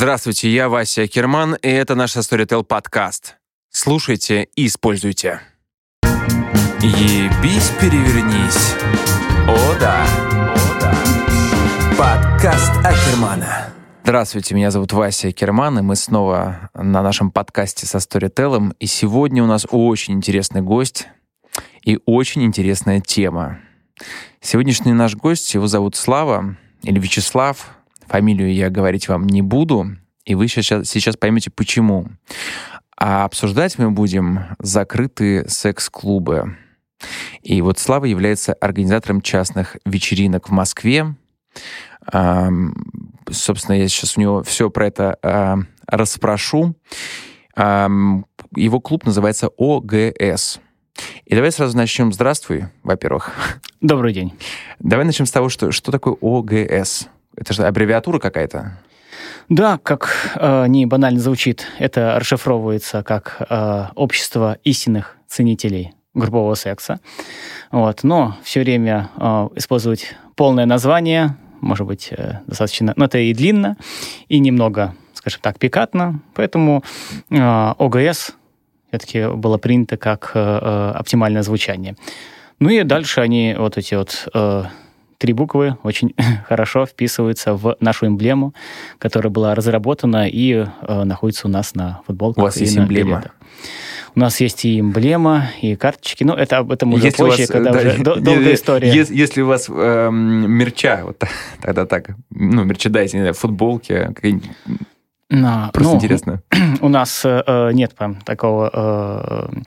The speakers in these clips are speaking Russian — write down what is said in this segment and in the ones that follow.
Здравствуйте, я Вася Керман, и это наш Storytel подкаст. Слушайте и используйте. Ебись, перевернись. О да. О да. Подкаст Акермана. Здравствуйте, меня зовут Вася Керман, и мы снова на нашем подкасте со Storytel. И сегодня у нас очень интересный гость и очень интересная тема. Сегодняшний наш гость, его зовут Слава или Вячеслав. Фамилию я говорить вам не буду, и вы сейчас, сейчас поймете, почему. А обсуждать мы будем закрытые секс-клубы. И вот Слава является организатором частных вечеринок в Москве. Собственно, я сейчас у него все про это а, расспрошу. Его клуб называется ОГС. И давай сразу начнем. Здравствуй, во-первых. Добрый день. Давай начнем с того, что, что такое ОГС. Это же аббревиатура какая-то? Да, как э, не банально звучит, это расшифровывается как э, общество истинных ценителей группового секса. Вот. Но все время э, использовать полное название, может быть, э, достаточно... Но это и длинно, и немного, скажем так, пикантно. Поэтому э, ОГС все-таки было принято как э, э, оптимальное звучание. Ну и дальше они, вот эти вот э, три буквы, очень хорошо вписываются в нашу эмблему, которая была разработана и э, находится у нас на футболках. У вас есть эмблема? Билетах. У нас есть и эмблема, и карточки. Ну, это об этом уже если позже, вас, когда да, уже да, долгая история. Если, если у вас э, мерча, вот тогда так, ну, мерчедайзинг, футболки, какие но, Просто ну, интересно. У нас э, нет прям такого э,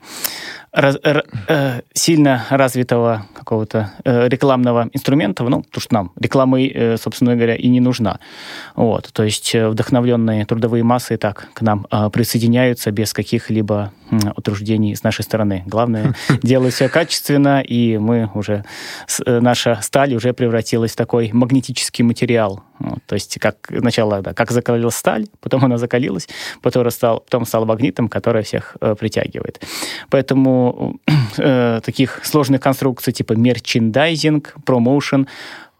раз, э, сильно развитого какого-то э, рекламного инструмента, ну, потому что нам реклама, э, собственно говоря, и не нужна. Вот, то есть э, вдохновленные трудовые массы и так к нам э, присоединяются без каких-либо э, утруждений с нашей стороны. Главное, делать все качественно, и мы уже, э, наша сталь уже превратилась в такой магнетический материал. Вот, то есть как сначала, да, как закалилась сталь, потом она закалилась, потом стал, потом стал магнитом, который всех э, притягивает. Поэтому э, таких сложных конструкций типа мерчендайзинг, промоушен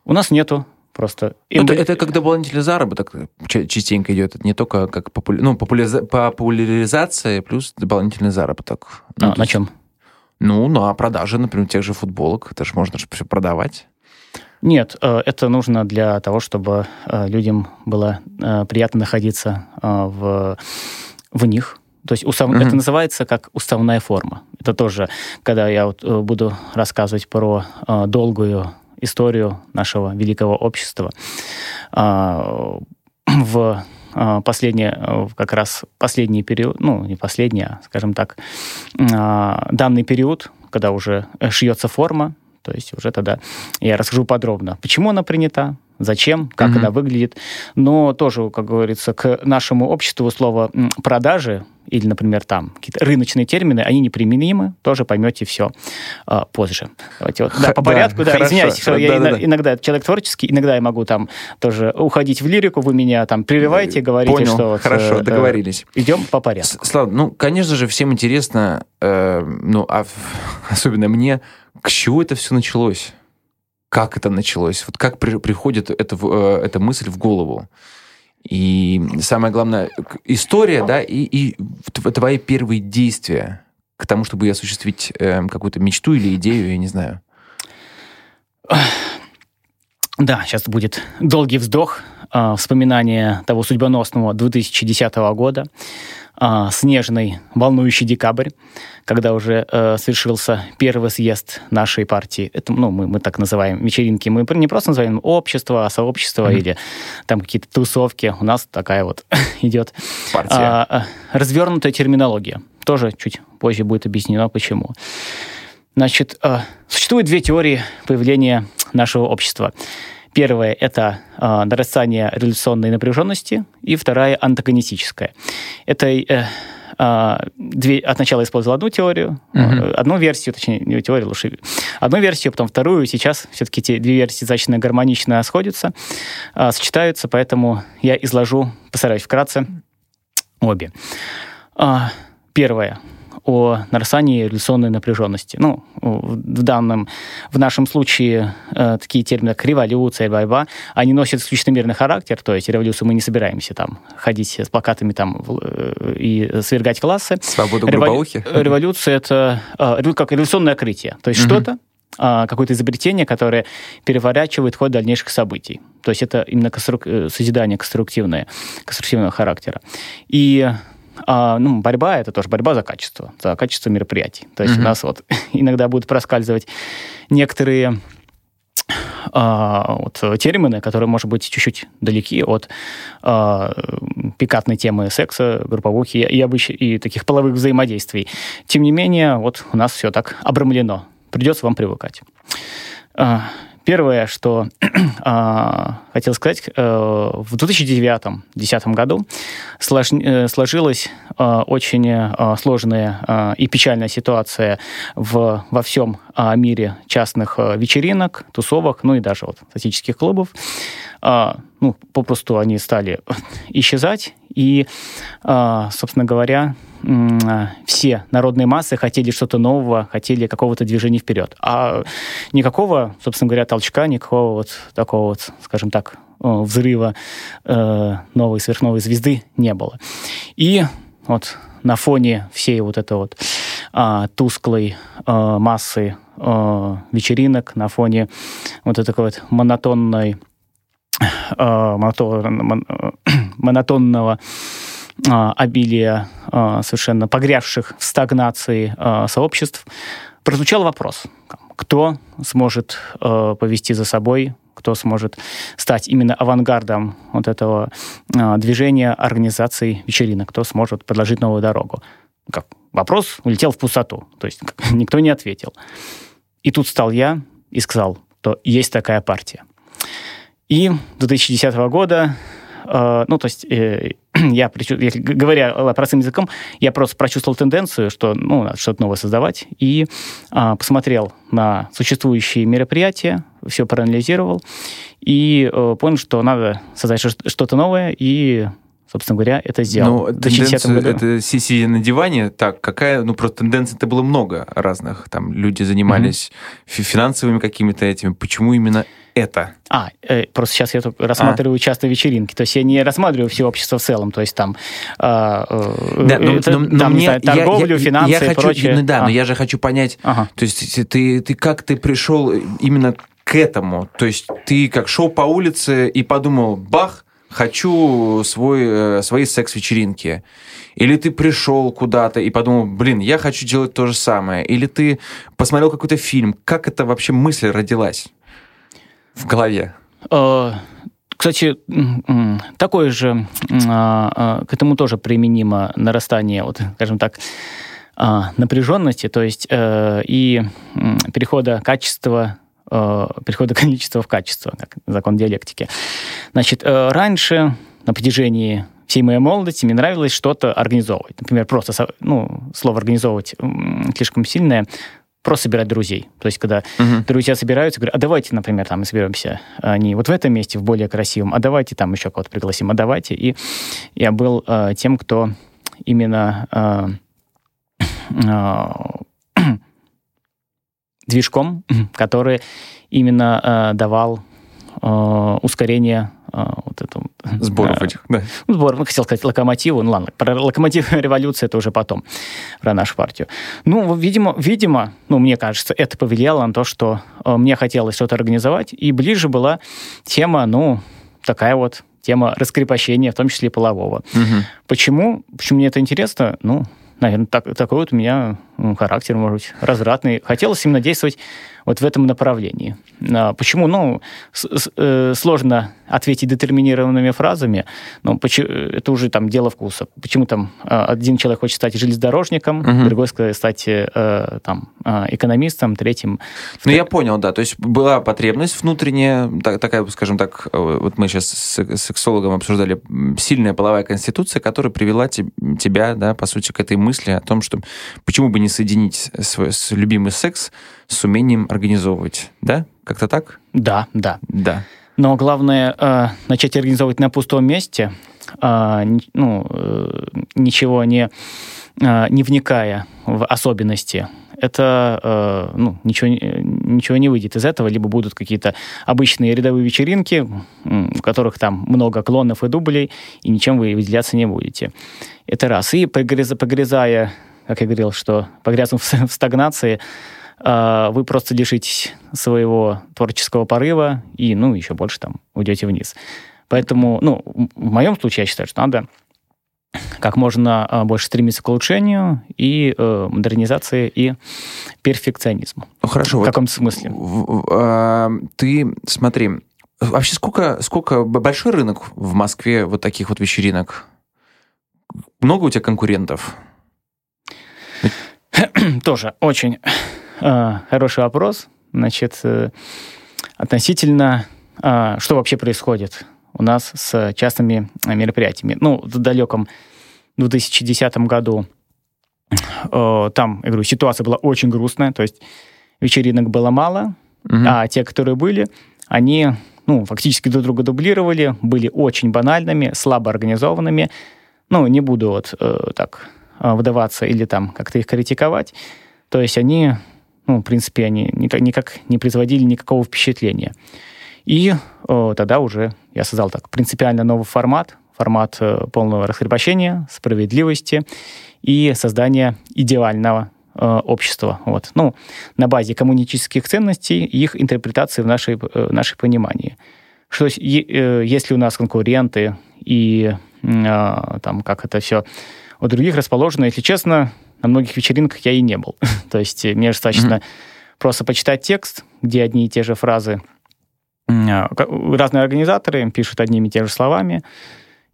у нас нету просто. Это, это как дополнительный заработок частенько идет. Это не только как популя... ну, популяриза... популяризация плюс дополнительный заработок. Ну, а, на чем? Ну, на продаже, например, тех же футболок. Это же можно же все продавать. Нет, э, это нужно для того, чтобы э, людям было э, приятно находиться в, в них, то есть устав... mm-hmm. это называется как уставная форма. Это тоже, когда я вот э, буду рассказывать про э, долгую историю нашего великого общества, э, в э, последний, э, как раз последний период, ну, не последний, а, скажем так, э, данный период, когда уже шьется форма, то есть уже тогда я расскажу подробно, почему она принята, зачем, как mm-hmm. она выглядит. Но тоже, как говорится, к нашему обществу слово продажи или, например, там какие-то рыночные термины, они неприменимы, тоже поймете все а, позже. Давайте вот, да, по порядку, да, хорошо. извиняюсь, что да, я да, да. иногда человек творческий, иногда я могу там тоже уходить в лирику, вы меня там прерываете, говорите, Понял, что... хорошо, вот, договорились. Э, идем по порядку. Слава, ну, конечно же, всем интересно, э, ну, а, особенно мне, к чему это все началось? как это началось, вот как при, приходит эта, э, эта мысль в голову. И самое главное, история, да, и, и твои первые действия к тому, чтобы осуществить э, какую-то мечту или идею, я не знаю. Да, сейчас будет долгий вздох, э, вспоминание того судьбоносного 2010 года а, снежный, волнующий декабрь, когда уже э, совершился первый съезд нашей партии. Это, ну, мы, мы так называем вечеринки. Мы не просто называем общество, а сообщество mm-hmm. или там какие-то тусовки. У нас такая вот идет партия. А, развернутая терминология. Тоже чуть позже будет объяснено, почему. Значит, э, существует две теории появления нашего общества. Первая – это э, нарастание революционной напряженности, и вторая – антагонистическая. Это э, э, две, от начала использовал одну теорию, uh-huh. одну версию, точнее, не теорию, лучше одну версию, потом вторую, сейчас все-таки эти две версии достаточно гармонично сходятся, э, сочетаются, поэтому я изложу, постараюсь вкратце, обе. Э, первое. О нарастании революционной напряженности. Ну, в данном, в нашем случае э, такие термины, как революция, борьба, они носят исключительно мирный характер, то есть революцию мы не собираемся там ходить с плакатами там э, и свергать классы. Свободу грубоухи? Революция — это э, как революционное открытие, то есть угу. что-то, а, какое-то изобретение, которое переворачивает ход дальнейших событий. То есть это именно конструк... Э, созидание конструктивное, конструктивного характера. И а, ну, борьба это тоже борьба за качество, за качество мероприятий. То есть mm-hmm. у нас вот иногда будут проскальзывать некоторые а, вот, термины, которые, может быть, чуть-чуть далеки от а, пикантной темы секса, групповухи и, обыч... и таких половых взаимодействий. Тем не менее, вот у нас все так обрамлено придется вам привыкать. А, первое, что э, хотел сказать, э, в 2009-2010 году слож, э, сложилась э, очень э, сложная э, и печальная ситуация в, во всем э, мире частных э, вечеринок, тусовок, ну и даже вот статических клубов. Э, ну, попросту они стали исчезать, и, э, собственно говоря, все народные массы хотели что-то нового, хотели какого-то движения вперед. А никакого, собственно говоря, толчка, никакого вот такого вот, скажем так, взрыва э, новой сверхновой звезды не было. И вот на фоне всей вот этой вот а, тусклой а, массы а, вечеринок, на фоне вот этой вот монотонной а, монотонного а, обилия совершенно погрязших в стагнации сообществ, прозвучал вопрос, кто сможет повести за собой кто сможет стать именно авангардом вот этого движения организации вечеринок, кто сможет предложить новую дорогу. Как? Вопрос улетел в пустоту, то есть никто не ответил. И тут стал я и сказал, что есть такая партия. И 2010 года Э, ну, то есть, э, я, говоря простым языком, я просто прочувствовал тенденцию, что, ну, надо что-то новое создавать, и а, посмотрел на существующие мероприятия, все проанализировал, и э, понял, что надо создать что-то новое, и собственно говоря, это сделал. Ну, тенденцию, году. это сидя на диване, так, какая, ну, просто тенденций-то было много разных. Там люди занимались mm-hmm. финансовыми какими-то этими. Почему именно это? А, э, просто сейчас я рассматриваю а? часто вечеринки. То есть я не рассматриваю все общество в целом. То есть там, э, да, но, это, но, там мне, знаю, торговлю, я, финансы я, я хочу, и прочее. Ну, да, а. но я же хочу понять, ага. то есть ты, ты как ты пришел именно к этому? То есть ты как шел по улице и подумал, бах, хочу свой, э, свои секс-вечеринки. Или ты пришел куда-то и подумал, блин, я хочу делать то же самое. Или ты посмотрел какой-то фильм. Как это вообще мысль родилась в голове? Э, кстати, такое же, а, а, к этому тоже применимо нарастание, вот, скажем так, а, напряженности, то есть э, и перехода качества э, перехода количества в качество, как закон диалектики. Значит, э, раньше, на протяжении всей моей молодости, мне нравилось что-то организовывать. Например, просто, ну, слово «организовывать» слишком сильное, просто собирать друзей. То есть, когда uh-huh. друзья собираются, говорят, а давайте, например, там соберемся не вот в этом месте, в более красивом, а давайте там еще кого-то пригласим, а давайте. И я был э, тем, кто именно э, э, движком, который именно э, давал э, ускорение э, вот этому... Сборов э, этих, да. Сборов, ну, хотел сказать локомотиву, ну ладно, про локомотив революции это уже потом, про нашу партию. Ну, видимо, видимо, ну, мне кажется, это повлияло на то, что э, мне хотелось что-то организовать, и ближе была тема, ну, такая вот тема раскрепощения, в том числе полового. Угу. Почему? Почему мне это интересно? Ну, наверное, так, такой вот у меня характер, может быть, развратный. Хотелось именно действовать вот в этом направлении. А почему? Ну, с, э, сложно ответить детерминированными фразами, но почему, это уже там дело вкуса. Почему там а, один человек хочет стать железнодорожником, угу. другой стать э, там а, экономистом, третьим... Ну, я понял, да. То есть была потребность внутренняя, так, такая, скажем так, э, вот мы сейчас с сексологом обсуждали, сильная половая конституция, которая привела тебя, да, по сути, к этой мысли о том, что почему бы не соединить свой с любимый секс с умением организовывать, да? Как-то так? Да, да. Да. Но главное э, начать организовывать на пустом месте, э, ну, э, ничего не не вникая в особенности, это ну, ничего, ничего не выйдет из этого, либо будут какие-то обычные рядовые вечеринки, в которых там много клонов и дублей, и ничем вы выделяться не будете. Это раз. И погрязая, как я говорил, что погрязнув в стагнации, вы просто лишитесь своего творческого порыва и, ну, еще больше там уйдете вниз. Поэтому, ну, в моем случае я считаю, что надо как можно а, больше стремиться к улучшению и э, модернизации и перфекционизму. Ну, хорошо. В каком-то смысле. А, ты, смотри, вообще сколько, сколько большой рынок в Москве вот таких вот вечеринок? Много у тебя конкурентов? Тоже очень э, хороший вопрос. Значит, э, относительно, э, что вообще происходит у нас с частными мероприятиями. Ну, в далеком 2010 году э, там, я говорю, ситуация была очень грустная, то есть вечеринок было мало, угу. а те, которые были, они ну, фактически друг друга дублировали, были очень банальными, слабо организованными. Ну, не буду вот э, так э, вдаваться или там как-то их критиковать. То есть они, ну, в принципе, они никак, никак не производили никакого впечатления. И э, тогда уже я создал так принципиально новый формат, формат э, полного раскрепощения, справедливости и создания идеального э, общества. Вот. Ну, на базе коммунистических ценностей и их интерпретации в нашей, э, нашей понимании. Что э, если у нас конкуренты и э, там как это все у других расположено, если честно, на многих вечеринках я и не был. То есть мне достаточно mm-hmm. просто почитать текст, где одни и те же фразы а, разные организаторы пишут одними и теми же словами,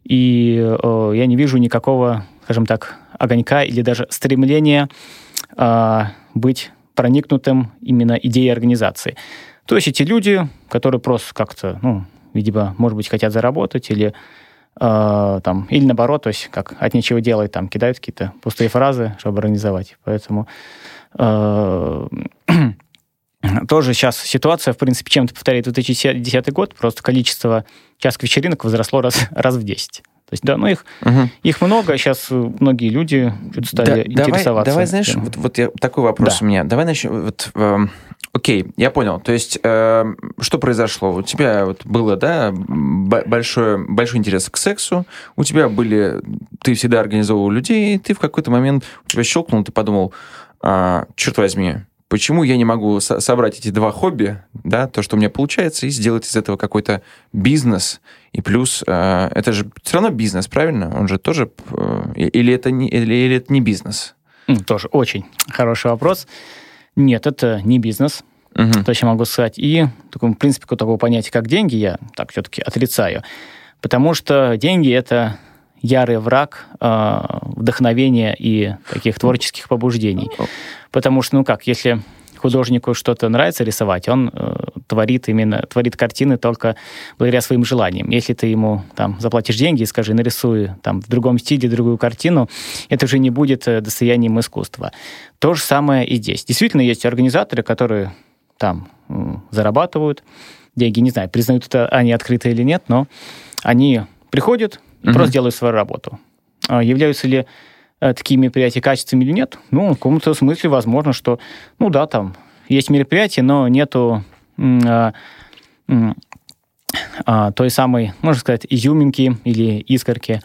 и э, я не вижу никакого, скажем так, огонька или даже стремления э, быть проникнутым именно идеей организации. То есть эти люди, которые просто как-то, ну, видимо, может быть, хотят заработать или э, там, или наоборот, то есть как от нечего делать, там, кидают какие-то пустые фразы, чтобы организовать. Поэтому э, тоже сейчас ситуация, в принципе, чем-то повторяет 2010 год, просто количество часов вечеринок возросло раз, раз в 10. То есть, да, ну их, угу. их много, сейчас многие люди стали да, интересоваться. Давай, давай знаешь, вот, вот я, такой вопрос да. у меня. Давай начнем. Вот, э, окей, я понял. То есть, э, что произошло? У тебя вот было, да, большой, большой интерес к сексу, у тебя были, ты всегда организовывал людей, и ты в какой-то момент, у тебя щелкнул, ты подумал, э, черт возьми, почему я не могу со- собрать эти два хобби, да, то, что у меня получается, и сделать из этого какой-то бизнес. И плюс, э, это же все равно бизнес, правильно? Он же тоже... Э, или, это не, или, или это не бизнес? Тоже очень хороший вопрос. Нет, это не бизнес. Угу. То, что я могу сказать. И, в принципе, такого понятия, как деньги, я так все-таки отрицаю. Потому что деньги — это ярый враг э, вдохновения и таких творческих побуждений. Потому что, ну как, если художнику что-то нравится рисовать, он э, творит именно творит картины только благодаря своим желаниям. Если ты ему там заплатишь деньги и скажи, нарисуй там в другом стиле другую картину, это уже не будет э, достоянием искусства. То же самое и здесь. Действительно, есть организаторы, которые там зарабатывают деньги, не знаю, признают это они открыто или нет, но они приходят, угу. просто делают свою работу. А являются ли э, такие мероприятия качественными или нет? Ну, в каком-то смысле возможно, что, ну да, там есть мероприятия, но нету а, а, той самой, можно сказать, изюминки или искорки.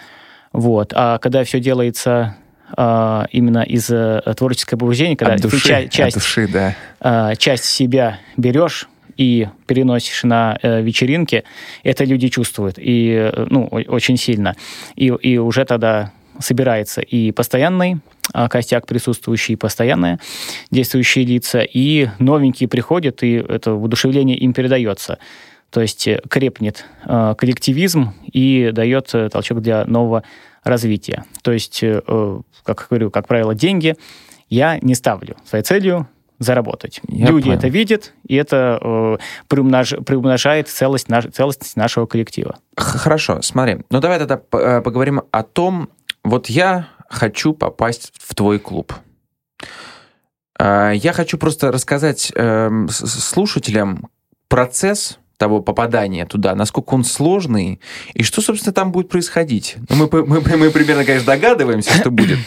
Вот. А когда все делается а, именно из а, творческого побуждения, когда от души, ты ча- часть, от души, да. а, часть себя берешь, и переносишь на э, вечеринки, это люди чувствуют, и, э, ну, очень сильно. И, и уже тогда собирается и постоянный а, костяк присутствующий, и постоянные действующие лица, и новенькие приходят, и это воодушевление им передается. То есть э, крепнет э, коллективизм и дает э, толчок для нового развития. То есть, э, как говорю, как правило, деньги я не ставлю своей целью заработать. Я Люди понял. это видят, и это э, приумнож, приумножает целость, наш, целостность нашего коллектива. Хорошо, смотри. Ну давай тогда э, поговорим о том, вот я хочу попасть в твой клуб. Э, я хочу просто рассказать э, слушателям процесс того попадания туда, насколько он сложный, и что, собственно, там будет происходить. Ну, мы, мы, мы примерно, конечно, догадываемся, что будет,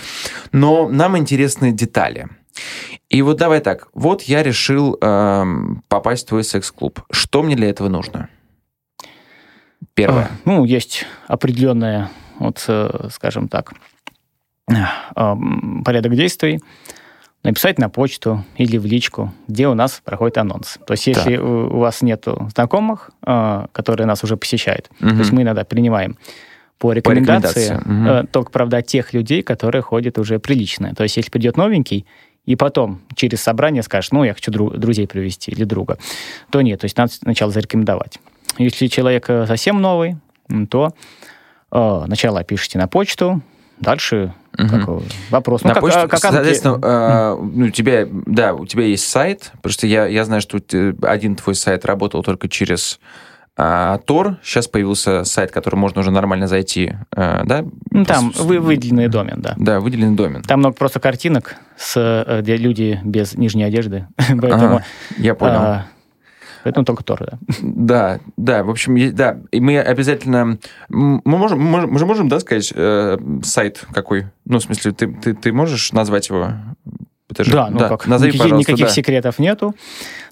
но нам интересны детали. И вот давай так, вот я решил э, попасть в твой секс-клуб. Что мне для этого нужно? Первое. А, ну, есть определенная, вот, э, скажем так, э, порядок действий написать на почту или в личку, где у нас проходит анонс. То есть, если так. у вас нет знакомых, э, которые нас уже посещают, угу. то есть мы иногда принимаем по рекомендации, по рекомендации. Угу. только, правда, тех людей, которые ходят уже прилично. То есть, если придет новенький, и потом через собрание скажешь, ну, я хочу дру- друзей привести или друга, то нет, то есть надо сначала зарекомендовать. Если человек э, совсем новый, то э, сначала пишите на почту, дальше Угу. Вопрос. Ну, На как, почту, а, как, соответственно, э, ну, у тебя, да, у тебя есть сайт, потому что я, я знаю, что один твой сайт работал только через а, Тор. Сейчас появился сайт, который можно уже нормально зайти, э, да? Ну, там вы, выделенный домен, да. Да, выделенный домен. Там много просто картинок, с, э, где люди без нижней одежды. Поэтому, ага, я понял. А, Поэтому только Тор, да. Да, да, в общем, да, и мы обязательно... Мы можем, мы же можем, да, сказать, э, сайт какой? Ну, в смысле, ты, ты, ты можешь назвать его? Это же, да, ну да, как, назови, никаких, никаких да. секретов нету.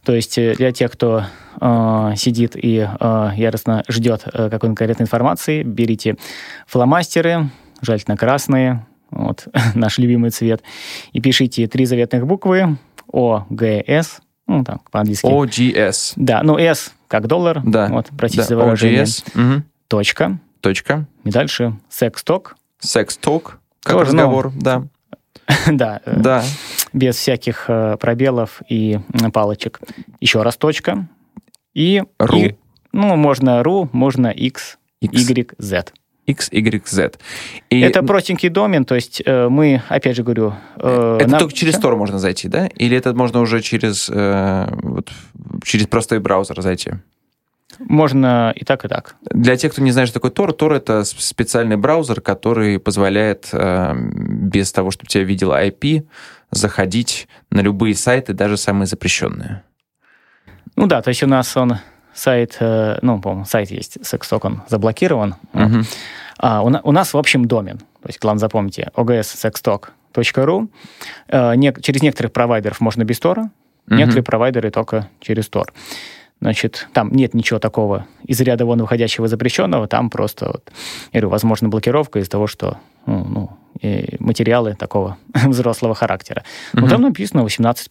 То есть э, для тех, кто э, сидит и э, яростно ждет э, какой-то конкретной информации, берите фломастеры, желательно красные, вот наш любимый цвет, и пишите три заветных буквы О, Г, С, ну, там, по-английски. OGS. Да, ну, S как доллар. Да. Вот, простите да. за выражение. OGS. Угу. Точка. Точка. И дальше секс-ток. Секс-ток, как Тоже, разговор, ну, да. да. Да. Без всяких э, пробелов и палочек. Еще раз точка. И... Ру. И, ну, можно ру, можно x, x. y, z. X, Y, Z. И... Это простенький домен, то есть э, мы, опять же говорю... Э, это на... только через Tor можно зайти, да? Или это можно уже через, э, вот, через простой браузер зайти? Можно и так, и так. Для тех, кто не знает, что такое Tor, Tor — это специальный браузер, который позволяет э, без того, чтобы тебя видел IP, заходить на любые сайты, даже самые запрещенные. Ну да, то есть у нас он сайт, э, ну, по-моему, сайт есть, Sextalk, он заблокирован. Вот. А, у, у нас, в общем, домен. То есть, главное, запомните, ogssextalk.ru. Э, не, через некоторых провайдеров можно без Тора, uh-huh. некоторые провайдеры только через Тор. Значит, там нет ничего такого из ряда вон выходящего запрещенного, там просто, вот, я говорю, возможно, блокировка из-за того, что ну, ну, материалы такого взрослого характера. Но uh-huh. там написано 18+,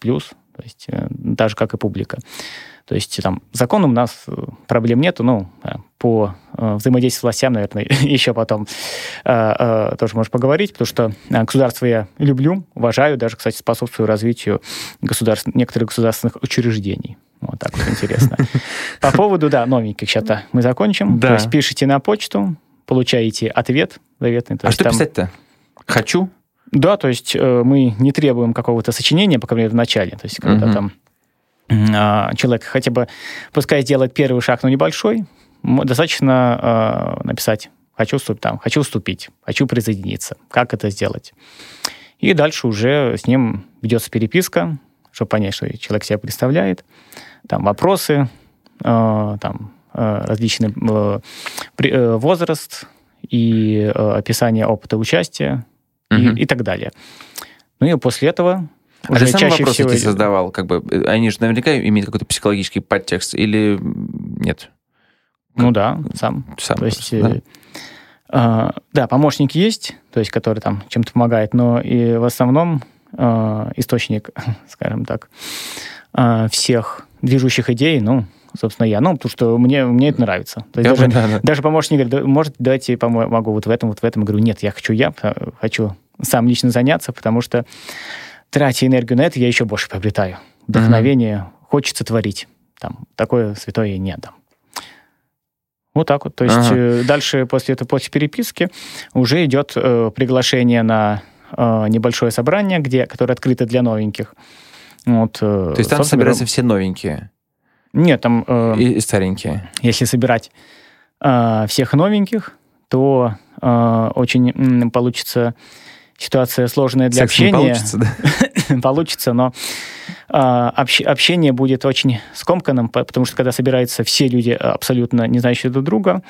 то есть э, даже как и публика. То есть там законом у нас э, проблем нету, ну, э, по э, взаимодействию с властям, наверное, еще потом тоже можешь поговорить, потому что государство я люблю, уважаю, даже, кстати, способствую развитию государств, некоторых государственных учреждений. Вот так вот интересно. По поводу, да, новеньких сейчас мы закончим. Да. То есть пишите на почту, получаете ответ заветный. а что там... писать-то? Хочу? Да, то есть мы не требуем какого-то сочинения, по крайней мере, в начале. То есть когда там а, человек хотя бы, пускай сделает первый шаг, но небольшой, достаточно э, написать «хочу, там, хочу вступить», «хочу присоединиться», как это сделать. И дальше уже с ним ведется переписка, чтобы понять, что человек себя представляет, там вопросы, э, там э, различный э, э, возраст и э, описание опыта участия угу. и, и так далее. Ну и после этого а ты сам вопросы всего... эти создавал? Как бы, э, они же наверняка имеют какой-то психологический подтекст или нет? Ну да, сам. Сам. То есть, да? Э, э, да, помощник есть, то есть, который там чем-то помогает, но и в основном э, источник, скажем так, э, всех движущих идей, ну, собственно, я. Ну, потому что мне, мне это нравится. То есть даже, да, да. даже помощник говорит, может, давайте я помогу вот в этом, вот в этом. Я говорю, нет, я хочу я, хочу сам лично заняться, потому что тратя энергию на это, я еще больше приобретаю. Вдохновение, mm-hmm. хочется творить. Там, такое святое не отдам. Вот так вот. То есть ага. Э, дальше после этого, после переписки уже идет э, приглашение на э, небольшое собрание, где, которое открыто для новеньких. Вот, э, То есть там собираются все новенькие? Нет, там... Э, и, и старенькие? Если собирать э, всех новеньких, то э, очень м, получится ситуация сложная для Секс общения. Не получится, да? получится, но общение будет очень скомканным, потому что когда собираются все люди абсолютно не знающие друг друга,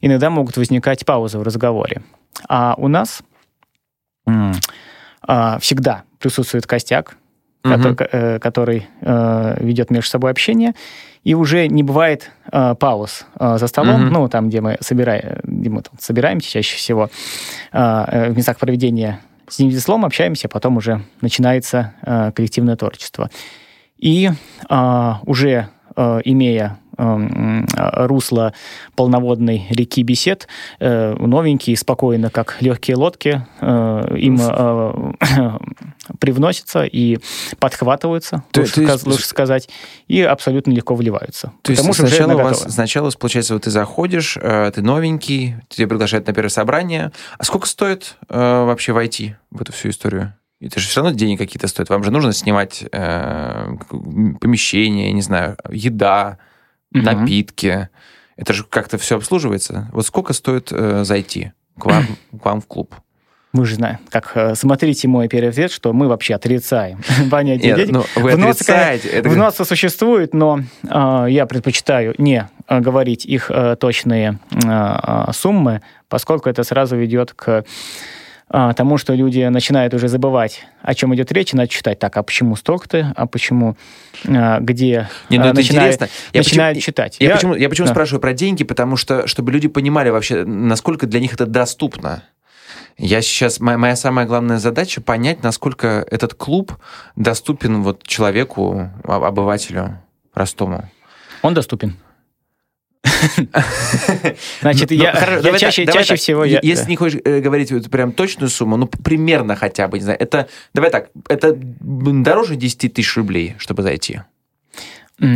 иногда могут возникать паузы в разговоре. А у нас всегда присутствует костяк, угу. который, который ведет между собой общение, и уже не бывает э, пауз э, за столом, mm-hmm. ну, там, где мы, собираем, где мы там, собираемся чаще всего, э, в местах проведения с ним слом общаемся, а потом уже начинается э, коллективное творчество. И э, уже э, имея русло полноводной реки бесед, э, новенькие, спокойно, как легкие лодки, э, им э, привносятся и подхватываются, то, лучше, то есть, лучше сказать, и абсолютно легко вливаются. То есть сначала, у вас, сначала, получается, вот ты заходишь, ты новенький, тебя приглашают на первое собрание. А сколько стоит вообще войти в эту всю историю? Это же все равно деньги какие-то стоят. Вам же нужно снимать э, помещение, не знаю, еда, угу. напитки. Это же как-то все обслуживается. Вот сколько стоит э, зайти к вам, к вам в клуб? Мы же знаем, как э, смотрите мой первый ответ, что мы вообще отрицаем понятие денег. Ну, вы вносы, отрицаете. Это... Вносы существуют, но э, я предпочитаю не э, говорить их э, точные э, суммы, поскольку это сразу ведет к а, тому, что люди начинают уже забывать, о чем идет речь, и начинают читать, так, а почему столько-то, а почему, а, где Не, ну, а, начинают, интересно. Я начинают почему, читать. Я, я, почему, я почему да. спрашиваю про деньги, потому что, чтобы люди понимали вообще, насколько для них это доступно. Я сейчас, моя, моя самая главная задача понять, насколько этот клуб доступен вот человеку, обывателю простому. Он доступен. Значит, я, я чаще, чаще всего... Если не хочешь э, говорить прям точную сумму, ну, примерно хотя бы, не знаю, это, давай так, это дороже 10 тысяч рублей, чтобы зайти?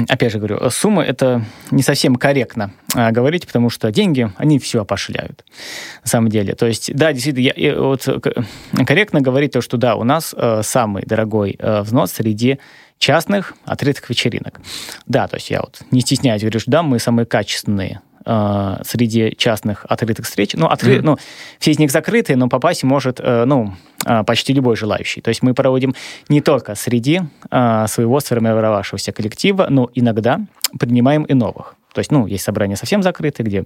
Опять же говорю, сумма это не совсем корректно а, говорить, потому что деньги, они все опошляют, на самом деле. То есть, да, действительно, я, вот, корректно говорить то, что да, у нас э, самый дорогой э, взнос среди частных открытых вечеринок. Да, то есть я вот не стесняюсь, говорю, что да, мы самые качественные э, среди частных открытых встреч. Ну, откры... mm-hmm. ну, все из них закрытые, но попасть может э, ну, э, почти любой желающий. То есть мы проводим не только среди э, своего сформировавшегося коллектива, но иногда принимаем и новых. То есть, ну, есть собрания совсем закрытые, где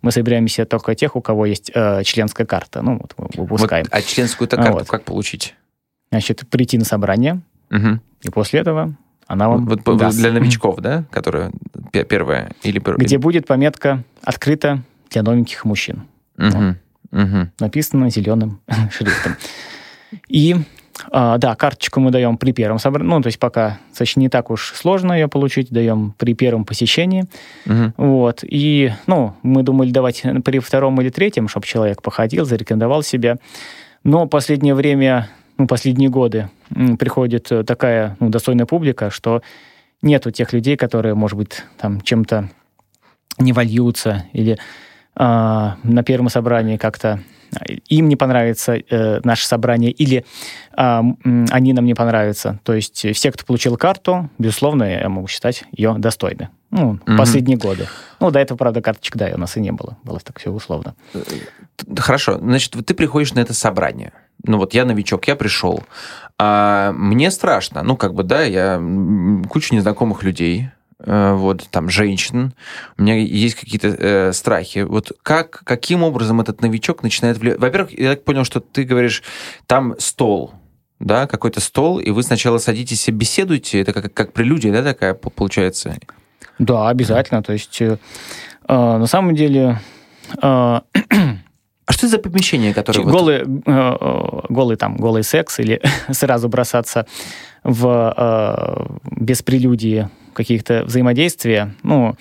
мы собираемся только тех, у кого есть э, членская карта. Ну, вот мы выпускаем. Вот, а членскую-то карту вот. как получить? Значит, прийти на собрание, Угу. И после этого она вам вот, даст. Для новичков, да, которая первая? Или... Где будет пометка «Открыто для новеньких мужчин». Угу. Вот. Угу. Написано зеленым шрифтом. И а, да, карточку мы даем при первом собрании. Ну, то есть пока, значит, не так уж сложно ее получить, даем при первом посещении. Угу. Вот. И, ну, мы думали давать при втором или третьем, чтобы человек походил, зарекомендовал себя. Но последнее время ну, последние годы приходит э, такая ну, достойная публика, что нету тех людей, которые, может быть, там чем-то не вольются или э, на первом собрании как-то им не понравится э, наше собрание или э, они нам не понравятся. То есть все, кто получил карту, безусловно, я могу считать ее достойной. Ну, mm-hmm. последние годы. Ну, до этого, правда, карточек, да, у нас и не было. Было так все условно. Э, хорошо. Значит, ты приходишь на это собрание ну вот я новичок, я пришел, а мне страшно, ну как бы, да, я куча незнакомых людей, э, вот, там, женщин, у меня есть какие-то э, страхи. Вот как, каким образом этот новичок начинает влиять? Во-первых, я так понял, что ты говоришь, там стол, да, какой-то стол, и вы сначала садитесь и беседуете, это как, как прелюдия, да, такая получается? Да, обязательно, то есть э, э на самом деле... Э, а что это за помещение, которое... Голый, вот... Э, э, голый, там, голый секс или сразу бросаться в э, без прелюдии каких-то взаимодействия, ну,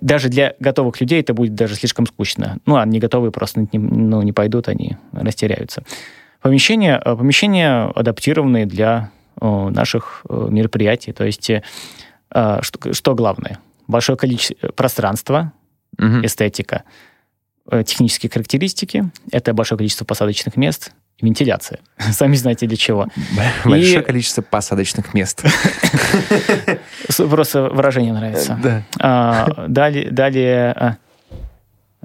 даже для готовых людей это будет даже слишком скучно. Ну, а не готовые просто не, ну, не пойдут, они растеряются. Помещения, э, помещения адаптированные для э, наших мероприятий. То есть, э, что, что главное? Большое количество пространства, угу. эстетика – технические характеристики. Это большое количество посадочных мест, вентиляция. Сами знаете для чего. Большое и... количество посадочных мест. Просто выражение нравится. Да. А, далее... далее а,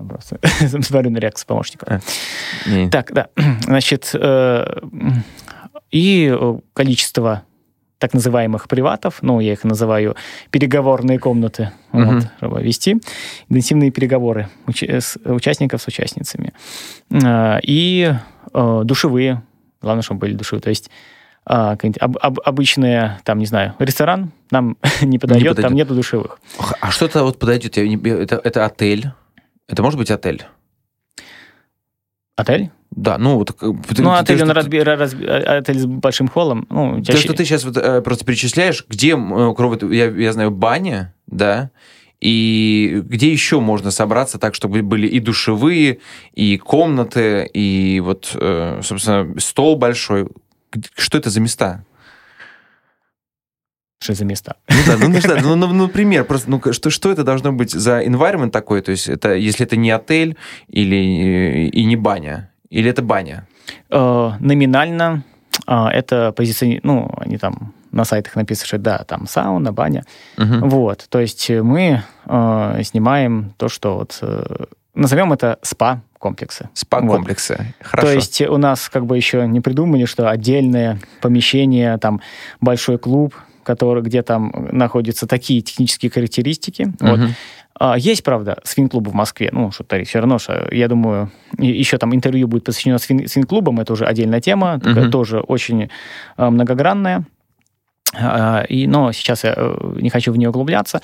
Просто смотрю на реакцию помощника. А, так, да. Значит, э, и количество так называемых приватов, ну, я их называю переговорные комнаты, угу. вот, чтобы вести интенсивные переговоры уч- с, участников с участницами. Э, и э, душевые, главное, чтобы были душевые, то есть а, об, об, обычные, там, не знаю, ресторан нам не подойдет, не подойдет, там нету душевых. А что-то вот подойдет? Это, это отель? Это может быть отель? Отель? Да, ну вот. Ну, ты, отель, ты, он разби, разби, а, отель с большим холлом. Ну. То, что ты сейчас вот, э, просто перечисляешь, где, э, кроме, я, я знаю, баня, да, и где еще можно собраться так, чтобы были и душевые, и комнаты, и вот, э, собственно, стол большой. Что это за места? Что за места? Ну да, ну, ну, ну, ну, например, просто, ну, что, что это должно быть за environment такой? То есть, это, если это не отель или и не баня, или это баня? Э, номинально э, это позиция, ну, они там на сайтах написано, что да, там сауна, баня. Угу. Вот, то есть мы э, снимаем то, что вот, э, назовем это спа, комплексы. Спа-комплексы, вот. хорошо. То есть у нас как бы еще не придумали, что отдельное помещение, там большой клуб, который, где там находятся такие технические характеристики. Угу. Вот. А, есть, правда, свин-клуб в Москве, ну, что-то все равно, что, я думаю, еще там интервью будет посвящено свин- свин-клубам, это уже отдельная тема, угу. тоже очень а, многогранная. А, и, но сейчас я э, не хочу в нее углубляться.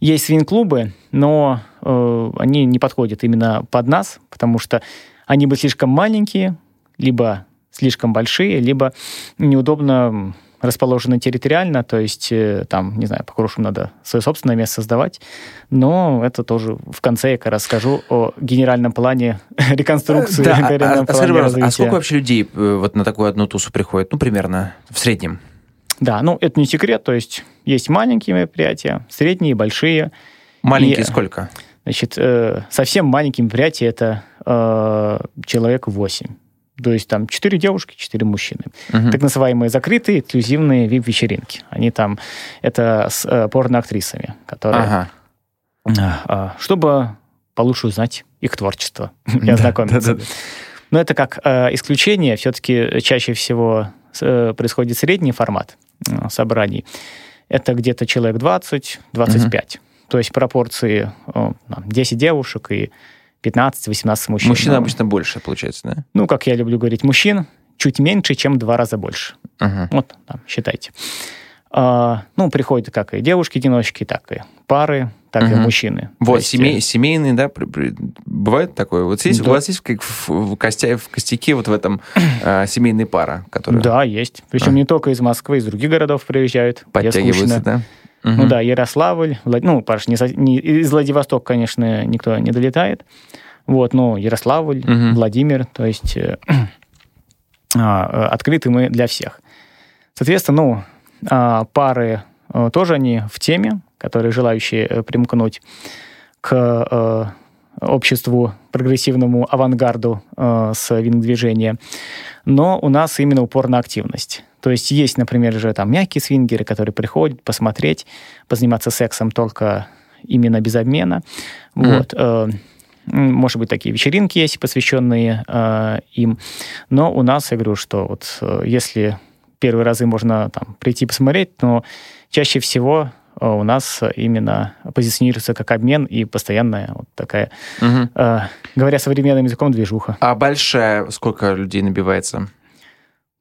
Есть свин-клубы, но э, они не подходят именно под нас, потому что они бы слишком маленькие, либо слишком большие, либо неудобно расположены территориально, то есть э, там, не знаю, по-хорошему надо свое собственное место создавать, но это тоже в конце я расскажу о генеральном плане реконструкции. Да, а, а, а, скажи, а сколько вообще людей э, вот на такую одну тусу приходит? Ну, примерно, в среднем. Да, ну это не секрет, то есть есть маленькие мероприятия, средние, большие. Маленькие и, сколько? Значит, э, совсем маленькие мероприятия это э, человек 8. То есть там 4 девушки, 4 мужчины. Угу. Так называемые закрытые, эксклюзивные вип-вечеринки. Они там, это с э, порно-актрисами, которые... Ага. Э, чтобы получше узнать их творчество и ознакомиться. Но это как э, исключение, все-таки чаще всего э, происходит средний формат э, собраний. Это где-то человек 20-25. Угу. То есть пропорции э, 10 девушек и 15-18 мужчин. Мужчин но... обычно больше, получается, да? Ну, как я люблю говорить, мужчин чуть меньше, чем в два раза больше. Uh-huh. Вот, там, считайте. А, ну, приходят как и девушки-одиночки, так и пары, так uh-huh. и мужчины. Вот, есть, семей, семейные, да, бывает такое? Вот здесь да. у вас есть как в, в, костя, в костяке вот в этом э, семейные пара, которые... Да, есть. Причем uh-huh. не только из Москвы, из других городов приезжают. Подтягиваются, да? Угу. Ну да, Ярославль, Влад... ну, Паш, не, не, из Владивостока, конечно, никто не долетает. Вот, но Ярославль, угу. Владимир, то есть э, а, открыты мы для всех. Соответственно, ну, а, пары э, тоже они в теме, которые желающие э, примкнуть к э, обществу, прогрессивному авангарду э, с винг-движения. Но у нас именно упор на активность. То есть есть, например, же там мягкие свингеры, которые приходят посмотреть, позаниматься сексом только именно без обмена. Mm-hmm. Вот. Э, может быть, такие вечеринки есть, посвященные э, им. Но у нас, я говорю, что вот э, если первые разы можно там прийти посмотреть, но чаще всего у нас именно позиционируется как обмен и постоянная вот такая, угу. э, говоря современным языком, движуха. А большая сколько людей набивается?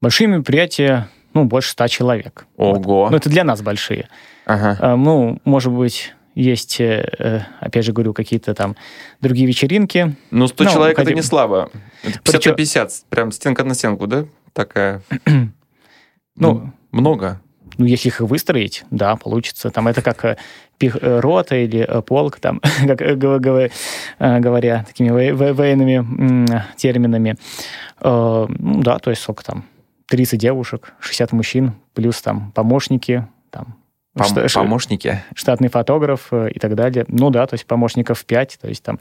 Большие мероприятия, ну, больше ста человек. Ого. Вот. Ну, это для нас большие. Ага. А, ну, может быть, есть, э, опять же говорю, какие-то там другие вечеринки. Ну, 100 ну, человек хотим... это не слабо. Это 50 Причем... на 50, прям стенка на стенку, да? Такая. ну, много. Ну, если их выстроить, да, получится. Там это как э, пих, рота или полк, там, как говоря такими военными терминами. Ну, да, то есть сколько там? 30 девушек, 60 мужчин, плюс там помощники, там Пом- помощники? Штатный фотограф э, и так далее. Ну да, то есть помощников 5, то есть там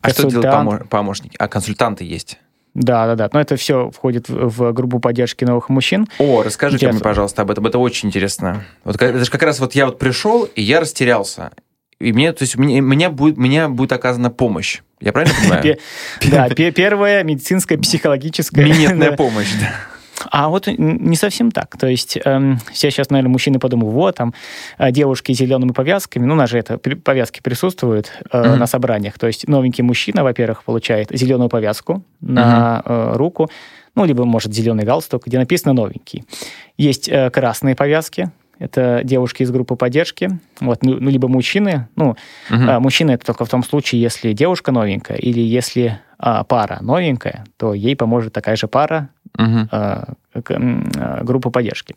А что делают помо- помощники? А консультанты есть? Да, да, да. Но это все входит в, группу поддержки новых мужчин. О, расскажите мне, пожалуйста, об этом. Это очень интересно. Вот это же как раз вот я вот пришел, и я растерялся. И мне, то есть, мне, меня, будет, меня будет оказана помощь. Я правильно понимаю? Да, первая медицинская, психологическая. Минетная помощь, да. А вот не совсем так. То есть э, все сейчас, наверное, мужчины подумают, вот, там, э, девушки с зелеными повязками, ну, у нас же это, повязки присутствуют э, mm-hmm. на собраниях. То есть новенький мужчина, во-первых, получает зеленую повязку на mm-hmm. э, руку, ну, либо, может, зеленый галстук, где написано «новенький». Есть э, красные повязки, это девушки из группы поддержки, вот, ну, ну либо мужчины. Ну, угу. а, мужчина это только в том случае, если девушка новенькая или если а, пара новенькая, то ей поможет такая же пара угу. а, а, группы поддержки.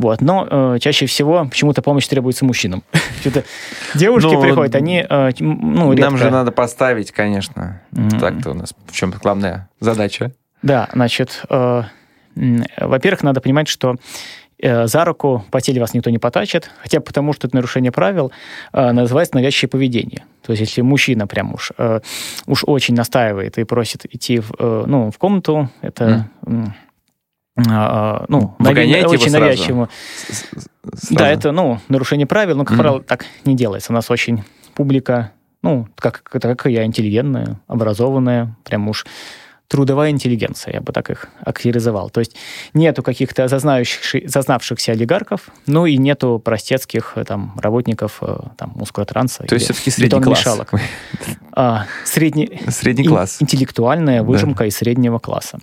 Вот. Но э, чаще всего почему-то помощь требуется мужчинам. Девушки ну, приходят, они э, ну, редко... Нам же надо поставить, конечно. Mm-hmm. Так-то у нас в чем главная задача. Да, значит, э, во-первых, надо понимать, что за руку по теле вас никто не потачит, хотя потому что это нарушение правил э, называется навязчивое поведение. То есть если мужчина прям уж, э, уж очень настаивает и просит идти в, ну, в комнату, это... Mm. ну, Выгоняете нави- очень навязчиво. Да, это, ну, нарушение правил, но, как mm. правило, так не делается. У нас очень публика, ну, как, как я, интеллигентная, образованная, прям уж трудовая интеллигенция, я бы так их охарактеризовал. То есть нету каких-то зазнавшихся олигархов, ну и нету простецких э, там, работников э, там, мускулотранса. То есть все-таки средний класс. А, средний, средний класс. Интеллектуальная выжимка да. из среднего класса.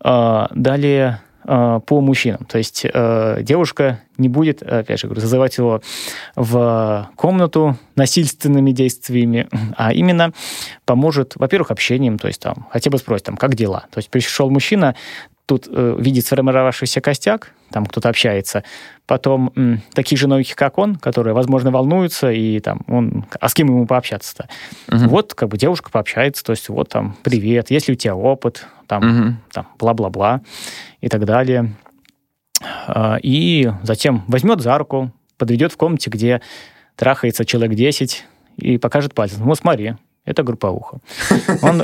А, далее Э, по мужчинам. То есть э, девушка не будет, опять же, говорю, зазывать его в комнату насильственными действиями, а именно поможет, во-первых, общением, то есть там хотя бы спросит, там, как дела. То есть пришел мужчина, тут э, видит сформировавшийся костяк, там кто-то общается, потом м, таких же новеньких, как он, которые, возможно, волнуются, и там он, а с кем ему пообщаться-то? Угу. Вот как бы девушка пообщается, то есть вот там, привет, есть ли у тебя опыт, там, угу. там, бла-бла-бла и так далее. А, и затем возьмет за руку, подведет в комнате, где трахается человек 10, и покажет пальцем. Вот смотри, это групповуха. Он,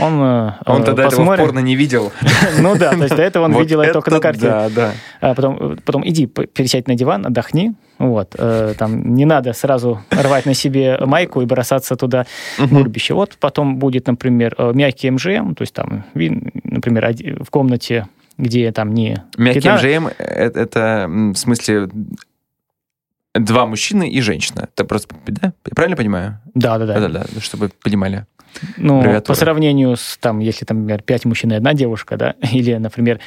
он, он э, тогда посмотрит... этого порно не видел. Ну да, то есть до этого он видел это только на карте. Да, да. А потом, потом иди, пересядь на диван, отдохни. Вот, э, там не надо сразу рвать на себе майку и бросаться туда в гурбище. Вот потом будет, например, э, мягкий МЖМ, то есть там, например, в комнате где там не... Мягкий МЖМ это, это в смысле два мужчины и женщина. Это просто, да? Я правильно понимаю? Да, да, да. Да, да, чтобы понимали. Ну, по сравнению с, там, если, там, например, пять мужчин и одна девушка, да, или, например,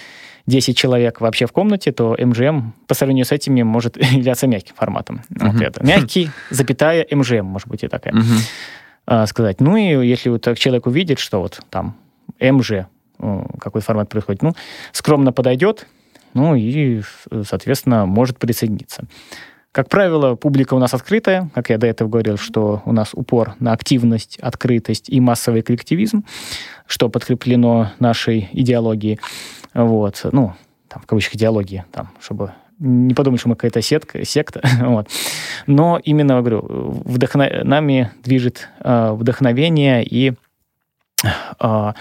10 человек вообще в комнате, то МЖМ по сравнению с этими может являться мягким форматом. Uh-huh. Вот это. Мягкий, запятая, МЖМ, может быть, и такая uh-huh. а, сказать. Ну, и если вот так человек увидит, что вот там МЖ, какой формат происходит, ну, скромно подойдет, ну, и, соответственно, может присоединиться. Как правило, публика у нас открытая, как я до этого говорил, что у нас упор на активность, открытость и массовый коллективизм, что подкреплено нашей идеологией. Вот, ну, там, в кавычках идеологии, там, чтобы не подумали, что мы какая-то сетка, секта. вот. Но именно, говорю, вдохно... нами движет э, вдохновение и э,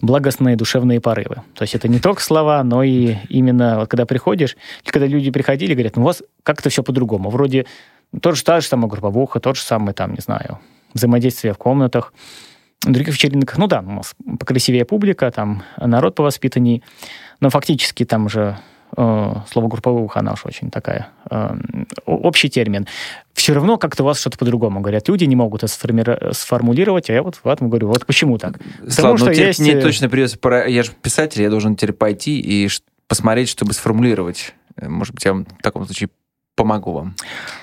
благостные душевные порывы. То есть это не только слова, но и именно вот когда приходишь, когда люди приходили, говорят, ну у вас как-то все по-другому. Вроде тот же, та же самая групповуха, тот же самый, там, не знаю, взаимодействие в комнатах. На других вечеринках, ну да, у нас покрасивее публика, там народ повоспитанней, но фактически там же э, слово групповуха, она уж очень такая, э, общий термин. Все равно как-то у вас что-то по-другому говорят. Люди не могут это сформулировать, а я вот в этом говорю, вот почему так? Потому ну, что есть... Мне э, точно придется, я же писатель, я должен теперь пойти и посмотреть, чтобы сформулировать. Может быть, я в таком случае помогу вам.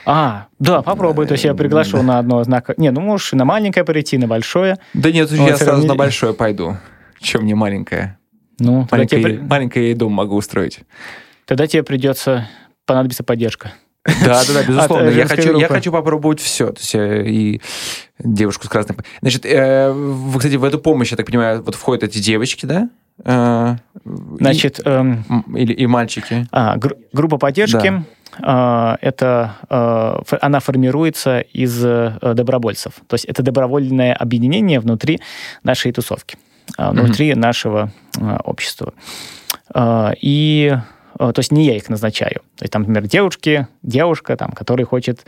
А, да, попробуй. То есть я приглашу на одно знако. Не, ну можешь на маленькое прийти, на большое. Да нет, я сразу на большое пойду. Чем не маленькое? Ну, маленькое, тебе... и дом могу устроить. Тогда тебе придется понадобится поддержка. Да, да, да, безусловно. я, хочу, я хочу попробовать все. То есть, э, и девушку с красным... Значит, э, вы, кстати, в эту помощь, я так понимаю, вот входят эти девочки, да? Э, Значит... И, эм, или, и мальчики. А, гр- группа поддержки. Да. Э, это, э, она формируется из э, добровольцев. То есть это добровольное объединение внутри нашей тусовки. Внутри mm-hmm. нашего а, общества. А, и то есть не я их назначаю. То есть там, например, девушки, девушка, там, которая хочет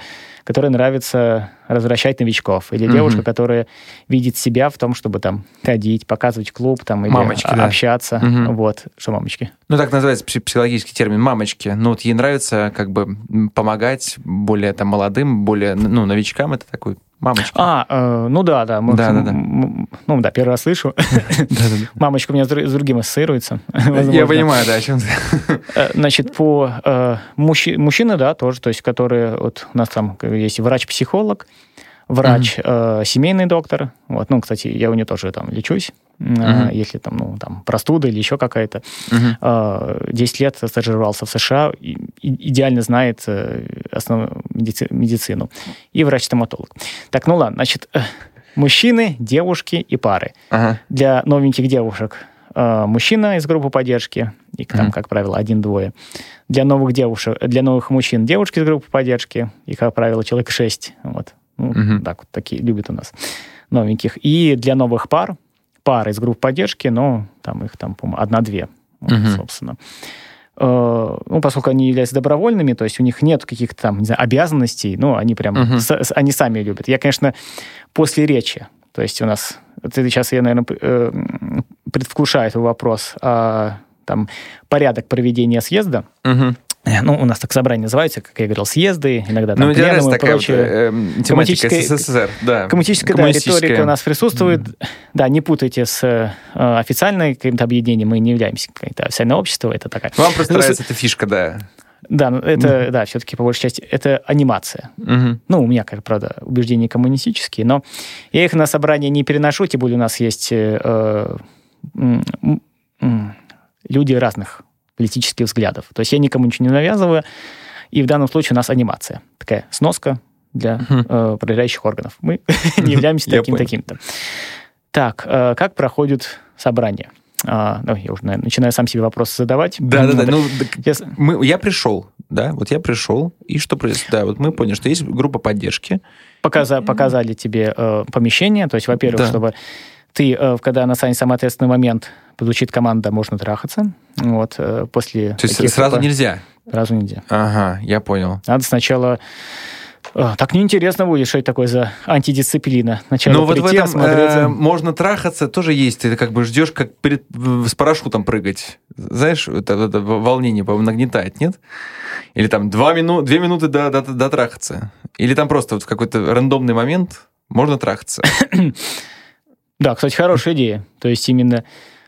которой нравится развращать новичков, или угу. девушка, которая видит себя в том, чтобы там ходить, показывать клуб, там, или мамочки, да. общаться. Угу. Вот, что мамочки. Ну, так называется психологический термин «мамочки». Ну, вот ей нравится как бы помогать более там молодым, более, ну, новичкам, это такой Мамочка. А, э, ну да, да. Мы, да, да, да. Ну да, первый раз слышу. Мамочка у меня с другим ассоциируется. Я понимаю, да, о чем ты. Э, значит, по э, мужчины, да, тоже, то есть, которые, вот у нас там есть врач-психолог, врач, mm-hmm. э, семейный доктор. Вот, ну, кстати, я у нее тоже там лечусь, э, если там, ну, там, простуда или еще какая-то. Э, 10 лет стажировался в США, и, и, идеально знает э, медици- медицину. И врач-стоматолог. Так, ну ладно, значит, э, мужчины, девушки и пары. Uh-huh. Для новеньких девушек э, мужчина из группы поддержки, и там, mm-hmm. как правило, один-двое. Для новых девушек, для новых мужчин девушки из группы поддержки, и, как правило, человек шесть. Вот. Ну, угу. Так вот такие любят у нас новеньких. И для новых пар, пары из групп поддержки, но там их там, по-моему, одна-две, угу. собственно. Э, ну, поскольку они являются добровольными, то есть у них нет каких-то там, не знаю, обязанностей, ну, они прям, угу. с, они сами любят. Я, конечно, после речи, то есть у нас, это сейчас я, наверное, э, предвкушаю этот вопрос, а, там, порядок проведения съезда, угу. Ну, у нас так собрание называется, как я говорил, съезды, иногда там ну, пленумы и прочее. Вот, э, тематика СССР, да. Коммунистическая, да, риторика у нас присутствует. Mm. Да, не путайте с э, официальной каким-то объединением, мы не являемся каким-то официальное общество, это такая... Вам просто ну, нравится эта фишка, да. Да, ну, это, mm. да, все-таки по большей части, это анимация. Mm-hmm. Ну, у меня, как правда, убеждения коммунистические, но я их на собрание не переношу, тем более у нас есть э, люди разных политических взглядов. То есть я никому ничего не навязываю, и в данном случае у нас анимация. Такая сноска для э, проверяющих органов. Мы не являемся таким-таким-то. Так, э, как проходит собрание? А, ну, я уже наверное, начинаю сам себе вопросы задавать. Да, да, да. Ну, я... Мы, я пришел, да, вот я пришел, и что происходит? Да, вот мы поняли, что есть группа поддержки. Показа, показали тебе э, помещение, то есть, во-первых, да. чтобы ты, э, когда настанет самый ответственный момент, звучит команда «можно трахаться». Вот, э, после То есть сразу нельзя? Сразу нельзя. Ага, я понял. Надо сначала э, так неинтересно будет, что это такое за антидисциплина. Сначала Но вот в этом э, можно трахаться, тоже есть. Ты как бы ждешь, как перед, с парашютом прыгать. Знаешь, это, это волнение, нагнетает, нет? Или там два мину, две минуты до, до, до трахаться. Или там просто вот в какой-то рандомный момент можно трахаться. Да, кстати, хорошая идея. То есть именно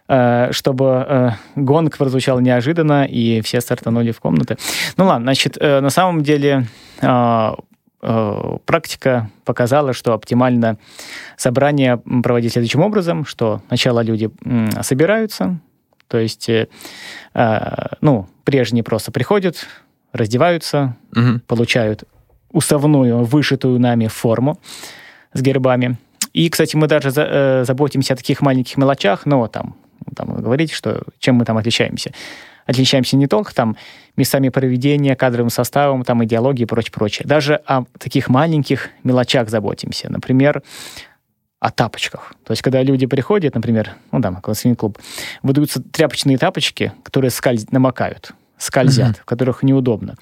э, чтобы э, гонг прозвучал неожиданно, и все стартанули в комнаты. Ну ладно, значит, э, на самом деле практика показала, что оптимально собрание проводить следующим образом, что сначала люди собираются, то есть, ну, прежние просто приходят, раздеваются, угу. получают уставную, вышитую нами форму с гербами, и, кстати, мы даже за, э, заботимся о таких маленьких мелочах, но там, там говорите, что чем мы там отличаемся. Отличаемся не только там местами проведения, кадровым составом, там идеологией и прочее, прочее. Даже о таких маленьких мелочах заботимся. Например, о тапочках. То есть, когда люди приходят, например, ну да, клуб, выдаются тряпочные тапочки, которые скольз... намокают, скользят, mm-hmm. в которых неудобно.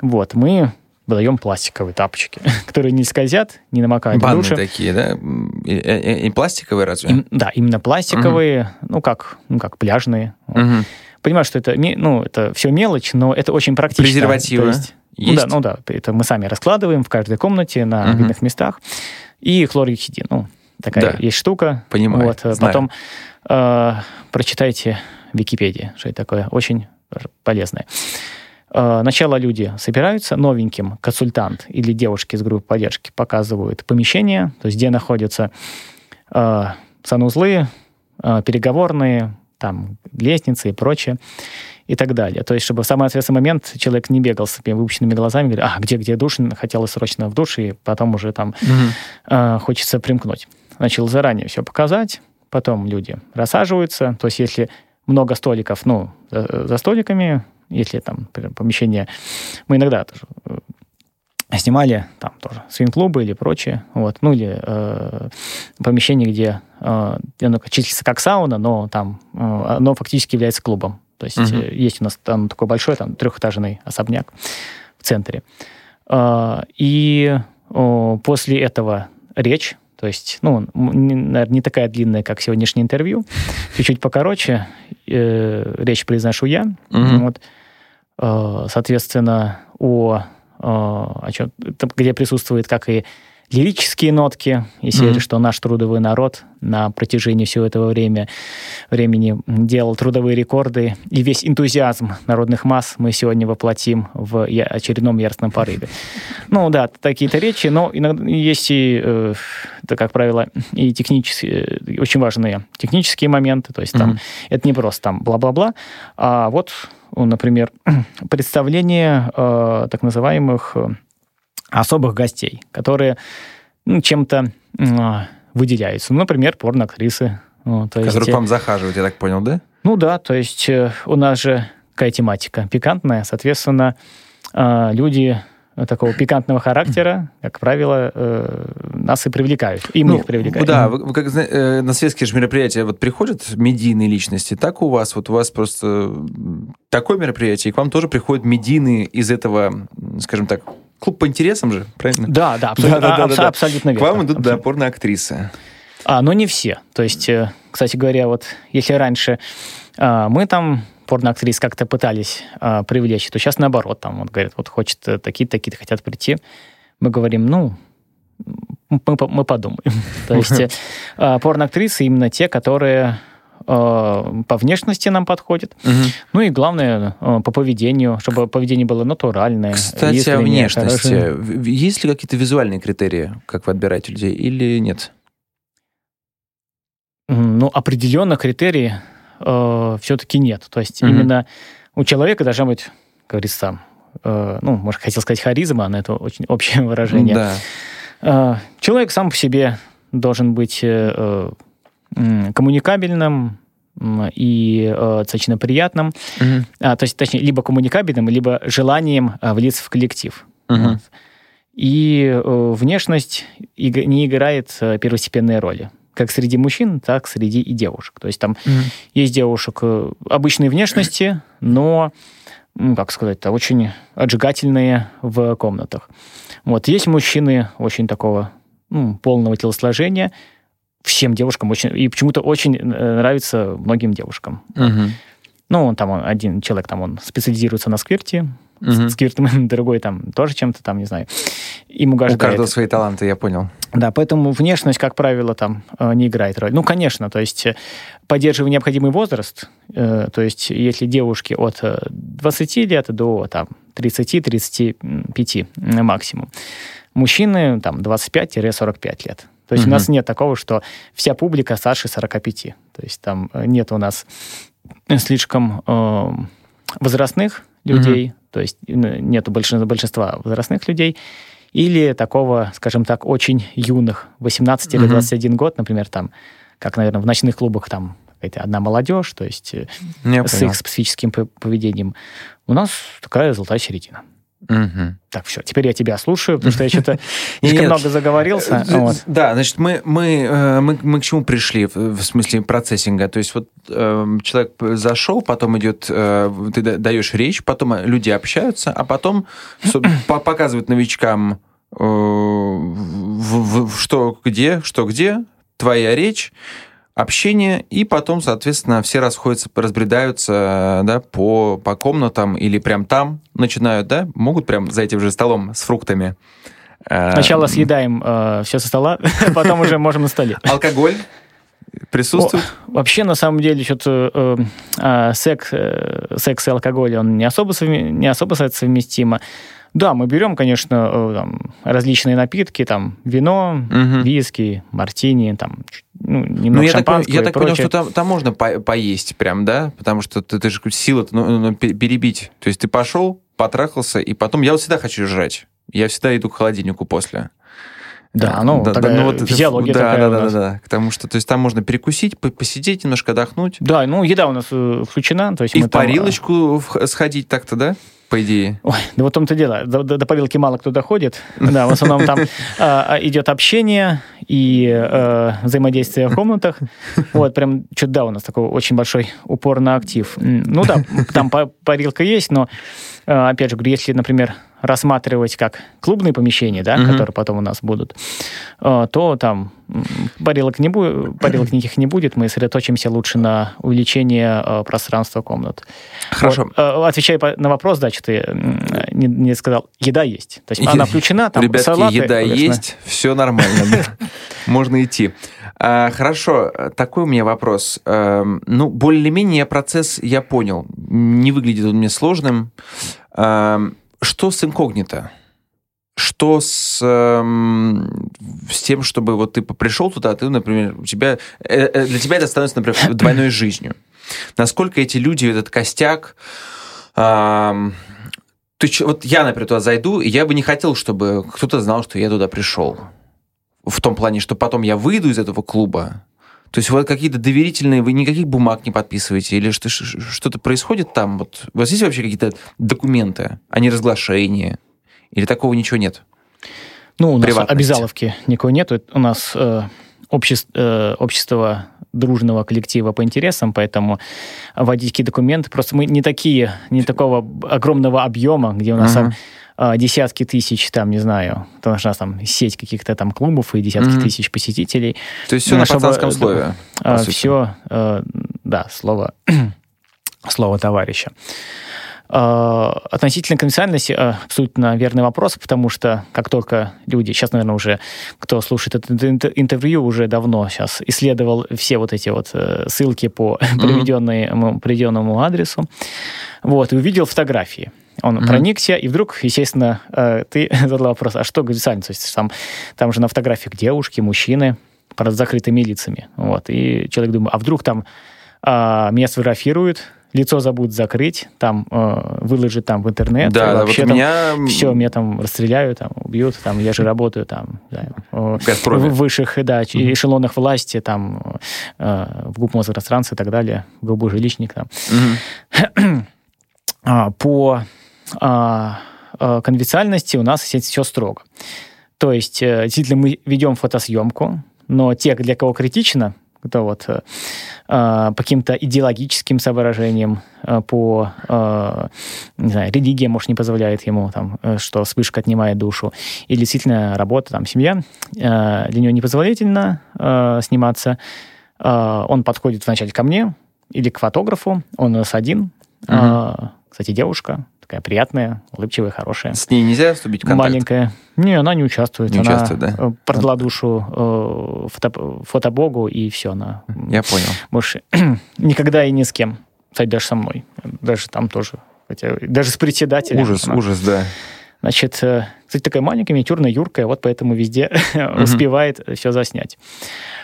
Вот, мы выдаем пластиковые тапочки, которые не скользят, не намокают Банные в душе. такие, да? И, и, и пластиковые разве? Им, да, именно пластиковые, угу. ну, как, ну, как пляжные. Угу. Понимаю, что это, ну, это все мелочь, но это очень практично. Презервативы есть? есть? Ну, да, ну да, это мы сами раскладываем в каждой комнате на угу. видных местах. И хлоргексидин, ну, такая да. есть штука. Понимаю, вот, знаю. Потом э, прочитайте в Википедии, что это такое, очень полезное. Э, Начало люди собираются, новеньким консультант или девушки из группы поддержки показывают помещение, то есть где находятся э, санузлы, э, переговорные, там лестницы и прочее и так далее. То есть, чтобы в самый ответственный момент человек не бегал с выпущенными глазами, говорит, а, где, где душ, хотелось срочно в душ, и потом уже там угу. э, хочется примкнуть. Начал заранее все показать, потом люди рассаживаются, то есть, если много столиков, ну, за, за столиками если там помещение... Мы иногда тоже э, снимали там тоже свин-клубы или прочее, вот, ну или э, помещение, где э, оно числится как сауна, но там э, оно фактически является клубом. То есть uh-huh. есть у нас там такой большой там трехэтажный особняк в центре. Э, и после этого речь, то есть, ну, наверное, не такая длинная, как сегодняшнее интервью, чуть-чуть покороче. Э, речь произношу я. Угу. Вот. Э, соответственно, о, о чем, где присутствует как и лирические нотки, если mm-hmm. что наш трудовой народ на протяжении всего этого время, времени делал трудовые рекорды, и весь энтузиазм народных масс мы сегодня воплотим в очередном яростном порыве. Ну да, такие-то речи, но иногда есть и, э, это, как правило, и технические, очень важные технические моменты, то есть там mm-hmm. это не просто там бла-бла-бла, а вот, например, представление э, так называемых э, особых гостей, которые ну, чем-то э, выделяются. Ну, например, порноактрисы. Ну, то Которые есть, к вам захаживают, я так понял, да? Ну да, то есть э, у нас же какая тематика пикантная, соответственно, э, люди такого пикантного характера, как правило, э, нас и привлекают. И мы ну, их привлекаем. Да, вы, вы как э, на светские же мероприятия вот приходят медийные личности, так у вас, вот у вас просто такое мероприятие, и к вам тоже приходят медийные из этого, скажем так, клуб по интересам же, правильно? Да, да, абсолютно, да, да, да, да. абсолютно верно. К вам идут, абсолютно. да, порноактрисы. А, но не все. То есть, э, кстати говоря, вот если раньше а, мы там порноактрис как-то пытались а, привлечь, то сейчас наоборот, там вот говорят, вот хочет э, такие-то, такие-то хотят прийти. Мы говорим, ну, мы, мы подумаем. То есть а, порноактрисы именно те, которые а, по внешности нам подходит. Угу. Ну и главное, по поведению, чтобы поведение было натуральное. Кстати, о внешности. Хорошее. Есть ли какие-то визуальные критерии, как вы отбираете людей, или нет? Ну, определенно критерии э, все-таки нет. То есть угу. именно у человека должна быть, как говорится, э, ну, может, хотел сказать харизма, но это очень общее выражение. Да. Э, человек сам по себе должен быть э, э, коммуникабельным, и э, достаточно приятным, угу. а, то есть, точнее, либо коммуникабельным, либо желанием э, влиться в коллектив. Вот. И э, внешность не играет э, первостепенной роли как среди мужчин, так среди и девушек. То есть там mm-hmm. есть девушек э, обычной внешности, но, ну, как сказать-то, очень отжигательные в комнатах. Вот есть мужчины очень такого ну, полного телосложения, всем девушкам очень, и почему-то очень э, нравится многим девушкам. Mm-hmm. Ну, там он, один человек, там он специализируется на сквирте, Угу. Сквиртмен другой там тоже чем-то там, не знаю, ему. У каждого свои таланты, я понял. Да, поэтому внешность, как правило, там э, не играет роль. Ну, конечно, то есть э, поддерживая необходимый возраст, э, то есть если девушке от 20 лет до там 30-35 максимум, мужчины там 25-45 лет. То есть угу. у нас нет такого, что вся публика старше 45. То есть там нет у нас слишком э, возрастных людей, угу. то есть нету большинства, большинства возрастных людей, или такого, скажем так, очень юных, 18 угу. или 21 год, например, там, как, наверное, в ночных клубах там какая-то одна молодежь, то есть э, Я с понял. их специфическим поведением. У нас такая золотая середина. Угу. Так, все, теперь я тебя слушаю, потому что я что-то слишком много заговорился. Э, вот. Да, значит, мы, мы, э, мы, мы к чему пришли в смысле процессинга? То есть вот э, человек зашел, потом идет, э, ты даешь речь, потом люди общаются, а потом показывают новичкам, э, в, в, что где, что где, твоя речь, общение, и потом, соответственно, все расходятся, разбредаются да, по, по комнатам или прям там начинают, да, могут прям за этим же столом с фруктами. Э, Сначала съедаем э, все со стола, потом уже можем на столе. Алкоголь присутствует? О, вообще, на самом деле, что-то э, э, секс, э, секс и алкоголь, он не особо, не особо совместимо. Да, мы берем, конечно, э, там, различные напитки, там, вино, угу. виски, мартини, там, ну, немного ну, я шампанского так, я так понял, что там, там можно по поесть прям, да? Потому что ты, ты же сила ну, ну, перебить. То есть ты пошел, потрахался, и потом... Я вот всегда хочу жрать. Я всегда иду к холодильнику после. Да, ну, да, да, ну вот физиология да, такая да, да, да, да, потому что, то есть там можно перекусить, посидеть, немножко отдохнуть. Да, ну, еда у нас э, включена, то есть И в там... парилочку сходить так-то, да? По идее. Ой, да вот в том-то дело. До, до, до парилки мало кто доходит. Да, в основном там а, идет общение и а, взаимодействие в комнатах. Вот, прям что-то да, у нас такой очень большой упор на актив. Ну да, там парилка есть, но, а, опять же, говорю, если, например, рассматривать как клубные помещения, да, угу. которые потом у нас будут, э, то там парилок, не будет, парилок никаких не будет, мы сосредоточимся лучше на увеличении э, пространства комнат. Хорошо. Вот, э, отвечая на вопрос, да, что ты не, не сказал, еда есть. То есть она включена, там Ребятки, салаты, еда конечно. есть, все нормально, можно идти. А, хорошо, такой у меня вопрос. Эм, ну, более-менее процесс я понял. Не выглядит он мне сложным. Что с инкогнито? Что с, эм, с тем, чтобы вот ты пришел туда, а ты, например, у тебя, э, э, для тебя это становится, например, двойной жизнью. Насколько эти люди, этот костяк, эм, ты, вот я, например, туда зайду, и я бы не хотел, чтобы кто-то знал, что я туда пришел. В том плане, что потом я выйду из этого клуба, то есть вот какие-то доверительные, вы никаких бумаг не подписываете, или что, что-то происходит там? Вот, у вас есть вообще какие-то документы, а не разглашения? Или такого ничего нет? Ну, у нас обязаловки никакой нет. У нас э, общество, э, общество дружного коллектива по интересам, поэтому вводить какие документы. Просто мы не такие, не такого огромного объема, где у нас uh-huh. А, десятки тысяч, там, не знаю, то у нас там сеть каких-то там клубов и десятки mm-hmm. тысяч посетителей. То есть все на пацанском слове? А, все, э, да, слово, слово товарища. А, относительно конфиденциальности абсолютно верный вопрос, потому что как только люди, сейчас, наверное, уже кто слушает это интервью, уже давно сейчас исследовал все вот эти вот э, ссылки по mm-hmm. приведенному адресу, вот, и увидел фотографии. Он mm-hmm. проникся, и вдруг, естественно, э, ты задал вопрос, а что гомосексуально? То есть там, там же на фотографиях девушки, мужчины, под закрытыми лицами. Вот. И человек думает, а вдруг там а, меня сфотографируют, лицо забудут закрыть, там э, выложить там в интернет. Да, вообще вот там меня... все, меня там расстреляют, там убьют, там я же работаю там да, в высших да, mm-hmm. эшелонах власти, там э, в губмозпространстве и так далее, голубой жилищник там. Mm-hmm. по а, а, конвенциальности у нас все строго. То есть, э, действительно, мы ведем фотосъемку, но те, для кого критично, кто вот э, а, по каким-то идеологическим соображениям, по, не знаю, религия, может, не позволяет ему, там, э, что вспышка отнимает душу, или действительно работа, там, семья, для него непозволительно сниматься, он подходит вначале ко мне или к фотографу, он у нас один, угу. Кстати, девушка такая приятная, улыбчивая, хорошая. С ней нельзя вступить в контакт? Маленькая. Не, она не участвует. Не она участвует, да? Э, продала душу э, фото, фотобогу, и все, она... Я понял. Больше никогда и ни с кем. Кстати, даже со мной. Даже там тоже. Хотя, даже с председателем. Ужас, она, ужас, да. Значит, э, кстати, такая маленькая, миниатюрная, юркая, вот поэтому везде успевает все заснять.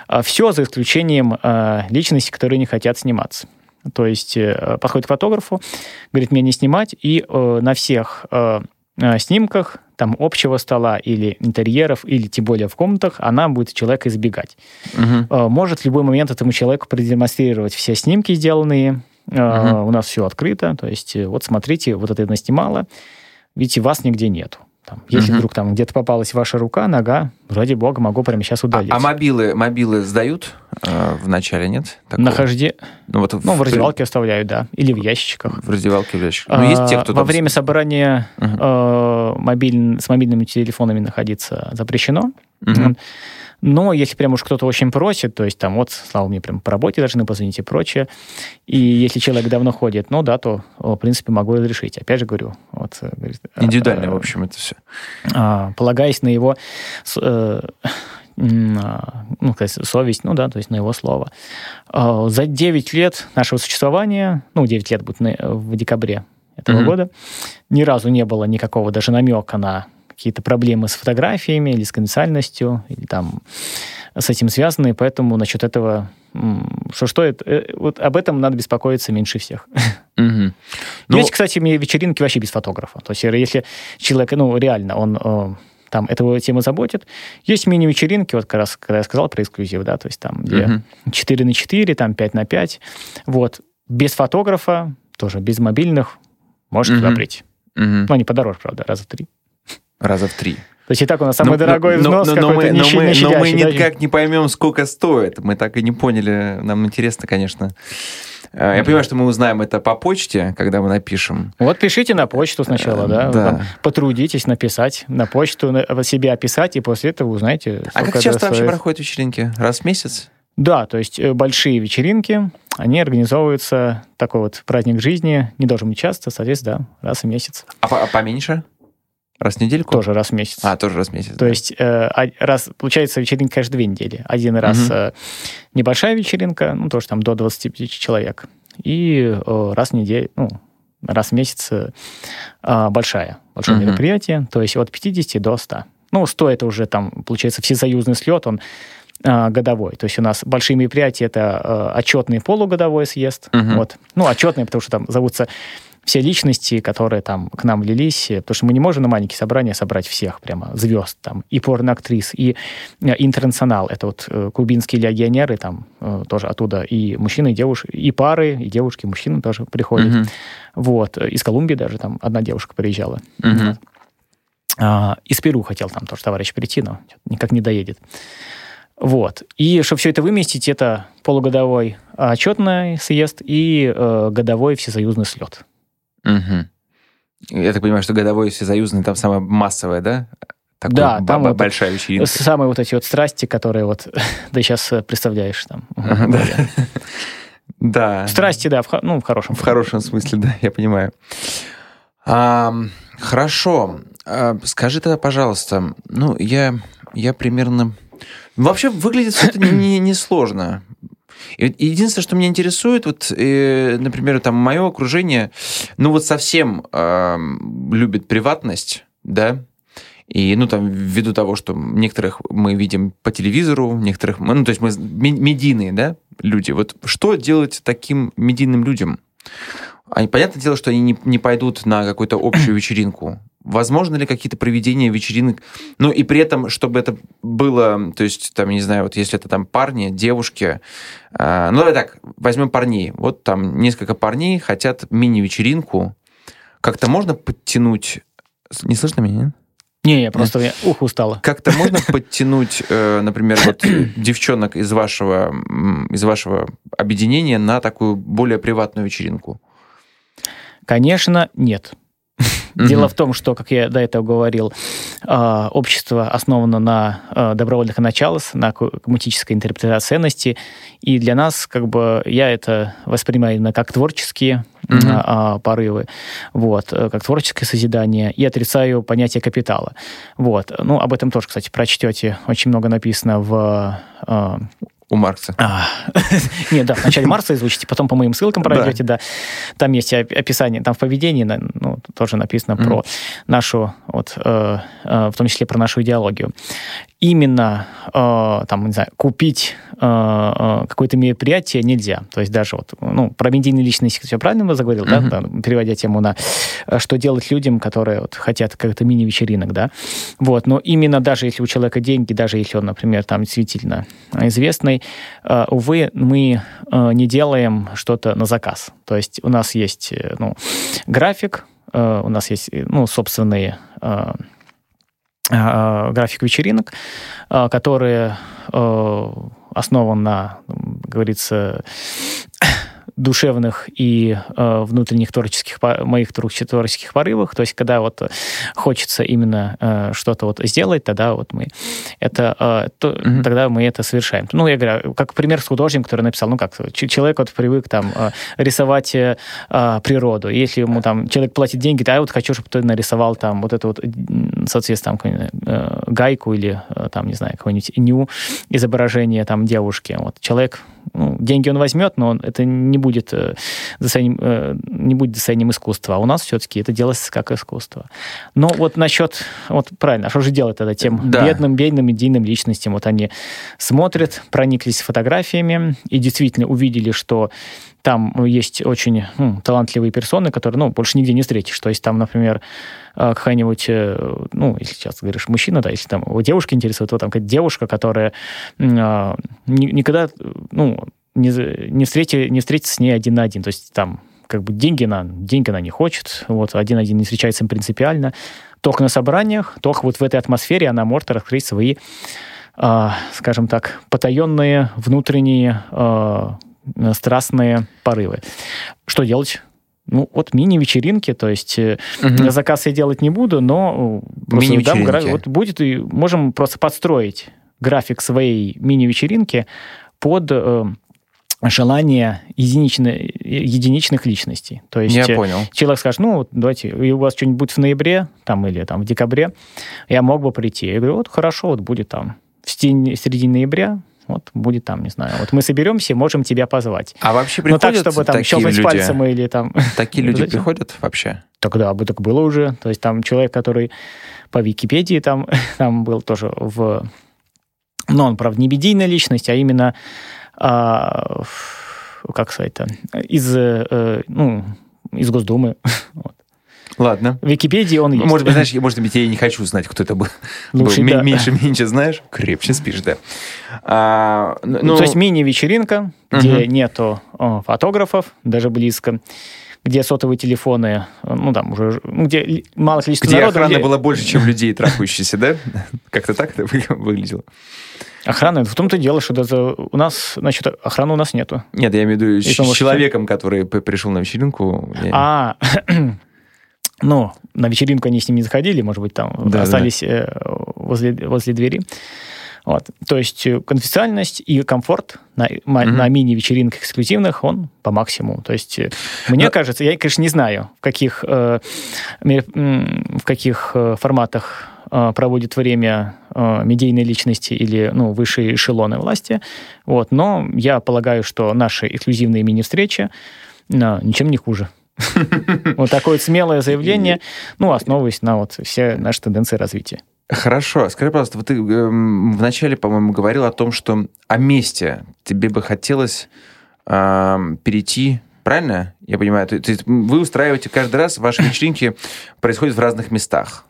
А все за исключением личностей, которые не хотят сниматься. То есть э, подходит к фотографу, говорит, мне не снимать, и э, на всех э, э, снимках там общего стола или интерьеров, или тем более в комнатах, она будет человека избегать. Угу. Э, может в любой момент этому человеку продемонстрировать все снимки сделанные, угу. у нас все открыто, то есть э, вот смотрите, вот это наснимала, видите, вас нигде нету. Там, если угу. вдруг там где-то попалась ваша рука, нога, ради бога, могу прямо сейчас удалить. А, а мобилы, мобилы сдают э, в начале, нет? Такого? Нахожде... Ну, вот в... ну, в раздевалке оставляют, да. Или в ящичках. В раздевалке, в ящиках. Ну, есть те, кто Во там... время собрания угу. э, мобиль... с мобильными телефонами находиться запрещено. Угу. Но если прям уж кто-то очень просит, то есть там вот, Слава, мне прям по работе должны позвонить и прочее, и если человек давно ходит, ну да, то, в принципе, могу разрешить. Опять же говорю, вот... Э, говорит, Индивидуально, а, в общем, это все. А, полагаясь на его... Э, ну, сказать, совесть, ну да, то есть на его слово. А, за 9 лет нашего существования, ну, 9 лет будет в декабре этого mm-hmm. года, ни разу не было никакого даже намека на какие-то проблемы с фотографиями или с конфиденциальностью, или там с этим связанные, поэтому насчет этого что что это, э, вот об этом надо беспокоиться меньше всех. Угу. Ну, Есть, кстати, вечеринки вообще без фотографа. То есть если человек, ну, реально, он э, там этого тема заботит. Есть мини-вечеринки, вот как раз, когда я сказал про эксклюзив, да, то есть там где угу. 4 на 4, там 5 на 5. Вот. Без фотографа, тоже без мобильных, можешь угу. туда прийти. Угу. Ну, они подороже, правда, раза в три. Раза в три. То есть и так у нас самый но, дорогой взнос но, но, но, мы, но, мы, но мы никак не поймем, сколько стоит. Мы так и не поняли. Нам интересно, конечно. Э, я понимаю, что мы узнаем это по почте, когда мы напишем. Вот пишите на почту сначала, да? да. Потрудитесь написать на почту, себя описать, и после этого узнаете. А как часто вообще проходят вечеринки? Раз в месяц? Да, то есть э, большие вечеринки, они организовываются, такой вот праздник жизни, не должен быть часто, соответственно, да, раз в месяц. А, а поменьше? Раз в недельку? Тоже раз в месяц. А, тоже раз в месяц. То да. есть э, раз, получается, вечеринка, конечно, две недели. Один раз угу. э, небольшая вечеринка, ну, тоже там до 25 человек. И э, раз в неделю, ну, раз в месяц э, а, большая, большое угу. мероприятие, то есть от 50 до 100. Ну, 100 это уже там, получается, всесоюзный слет, он э, годовой. То есть у нас большие мероприятия это э, отчетный полугодовой съезд. Угу. Вот. Ну, отчетные, потому что там зовутся все личности, которые там к нам влились, потому что мы не можем на маленькие собрания собрать всех прямо звезд, там, и порноактрис, и э, интернационал, это вот э, кубинские легионеры, там э, тоже оттуда и мужчины, и девушки, и пары, и девушки, и мужчины тоже приходят. Mm-hmm. Вот, из Колумбии даже там одна девушка приезжала. Mm-hmm. Вот. А, из Перу хотел там тоже товарищ прийти, но никак не доедет. Вот. И чтобы все это выместить, это полугодовой отчетный съезд и э, годовой всесоюзный слет. Угу. Я так понимаю, что годовой всесоюзный там самое массовое, да? Такой да, там вот большая вечеринка. Самые вот эти вот страсти, которые вот ты сейчас э, представляешь там. Да. Страсти, да, в, ну, в хорошем. В хорошем смысле, да, я понимаю. Хорошо. А, скажи тогда, пожалуйста, ну, я, я примерно... Вообще выглядит все это несложно. Не, не сложно. И единственное, что меня интересует, вот, э, например, там мое окружение, ну вот совсем э, любит приватность, да, и, ну, там, ввиду того, что некоторых мы видим по телевизору, некоторых, ну, то есть мы медийные, да, люди. Вот что делать таким медийным людям? Они, понятное дело, что они не, не пойдут на какую-то общую вечеринку. Возможно ли какие-то проведения вечеринок? Ну, и при этом, чтобы это было, то есть, там, не знаю, вот если это там парни, девушки, э, ну, давай так, возьмем парней. Вот там несколько парней хотят мини-вечеринку. Как-то можно подтянуть... Не слышно меня, нет? Не, я просто я, ух, устала. Как-то можно подтянуть, э, например, вот девчонок из вашего, из вашего объединения на такую более приватную вечеринку? Конечно, нет. Дело в том, что, как я до этого говорил, а, общество основано на а, добровольных началах, на коммутической интерпретации ценностей, и для нас, как бы, я это воспринимаю именно как творческие mm-hmm. порывы, вот, э, как творческое созидание, и отрицаю понятие капитала. Вот. Ну, об этом тоже, кстати, прочтете. Очень много написано в у Маркса. А, нет, да, вначале Маркса изучите, потом по моим ссылкам пройдете, да. Там есть описание, там в поведении ну, тоже написано про нашу, вот, э, э, в том числе про нашу идеологию именно э, там, не знаю, купить э, э, какое-то мероприятие нельзя. То есть даже вот, ну, про медийные личности все правильно заговорил, uh-huh. да, переводя тему на э, что делать людям, которые вот, хотят как-то мини-вечеринок, да. Вот, но именно даже если у человека деньги, даже если он, например, там действительно известный, э, увы, мы э, не делаем что-то на заказ. То есть у нас есть, э, ну, график, э, у нас есть, ну, собственные Э, график вечеринок, э, которые э, основан на, говорится, душевных и э, внутренних творческих, моих творческих порывах. То есть, когда вот хочется именно э, что-то вот сделать, тогда вот мы это, э, то, mm-hmm. тогда мы это совершаем. Ну, я говорю, как пример с художником, который написал, ну, как человек вот привык там э, рисовать э, природу. Если ему там человек платит деньги, то я вот хочу, чтобы ты нарисовал там вот это вот, соответственно, там, э, гайку или э, там, не знаю, какое-нибудь ню изображение там девушки. Вот человек ну, деньги он возьмет, но это не будет, э, достоянием, э, не будет достоянием искусства. А у нас все-таки это делается как искусство. Но вот насчет, вот правильно, а что же делать тогда тем да. бедным, бедным, медийным личностям? Вот они смотрят, прониклись фотографиями и действительно увидели, что там есть очень ну, талантливые персоны, которые, ну, больше нигде не встретишь. То есть там, например, э, какая-нибудь, э, ну, если сейчас говоришь мужчина, да, если там девушка интересует, то там какая-то девушка, которая э, никогда, ну, не, не, встрети, не встретится с ней один на один. То есть там как бы деньги она, деньги она не хочет, вот, один-один не встречается им принципиально. Только на собраниях, только вот в этой атмосфере она может раскрыть свои, э, скажем так, потаенные внутренние э, страстные порывы. Что делать? Ну, вот мини-вечеринки, то есть угу. заказ я делать не буду, но просто дам, вот будет, и можем просто подстроить график своей мини-вечеринки под э, желание единичных, единичных личностей. То есть я понял. человек скажет, ну, давайте, и у вас что-нибудь будет в ноябре там, или там в декабре, я мог бы прийти. Я говорю, вот хорошо, вот будет там в середине ноября, вот будет там, не знаю. Вот мы соберемся, можем тебя позвать. А вообще приходят Но так, чтобы там щелкать люди? пальцем или там... Такие люди приходят вообще? Тогда бы так было уже. То есть там человек, который по Википедии там, там был тоже в... Ну, он, правда, не медийная личность, а именно а, как сказать-то, из, э, ну, из Госдумы. вот. Ладно. В Википедии он есть. Может быть, знаешь, может быть, я и не хочу знать, кто это был. Лучше, был. Да. Меньше, меньше знаешь, крепче спишь, да. А, ну... То есть мини-вечеринка, где угу. нету о, фотографов, даже близко, где сотовые телефоны, ну, там уже, ну, где мало количество где народа. Где охрана была больше, чем людей трахающихся, да? Как-то так это выглядело. Охраны, в том-то дело, что даже у нас, значит, охраны у нас нету. Нет, я имею в виду с человеком, который пришел на вечеринку. А, ну, на вечеринку они с ним не заходили, может быть, там да, остались да. Э, возле, возле двери. Вот. То есть э, конфиденциальность и комфорт на, mm-hmm. на мини-вечеринках эксклюзивных, он по максимуму. То есть э, мне Но... кажется, я, конечно, не знаю, в каких, э, в каких форматах Э, проводит время э, медийные личности или ну, высшие эшелоны власти. Вот. Но я полагаю, что наши эксклюзивные мини-встречи ну, ничем не хуже. Вот такое смелое заявление, ну, основываясь на вот все наши тенденции развития. Хорошо. Скажи, пожалуйста, вот ты эм, вначале, по-моему, говорил о том, что о месте тебе бы хотелось э, перейти Правильно? Я понимаю. То есть вы устраиваете каждый раз, ваши вечеринки происходят в разных местах.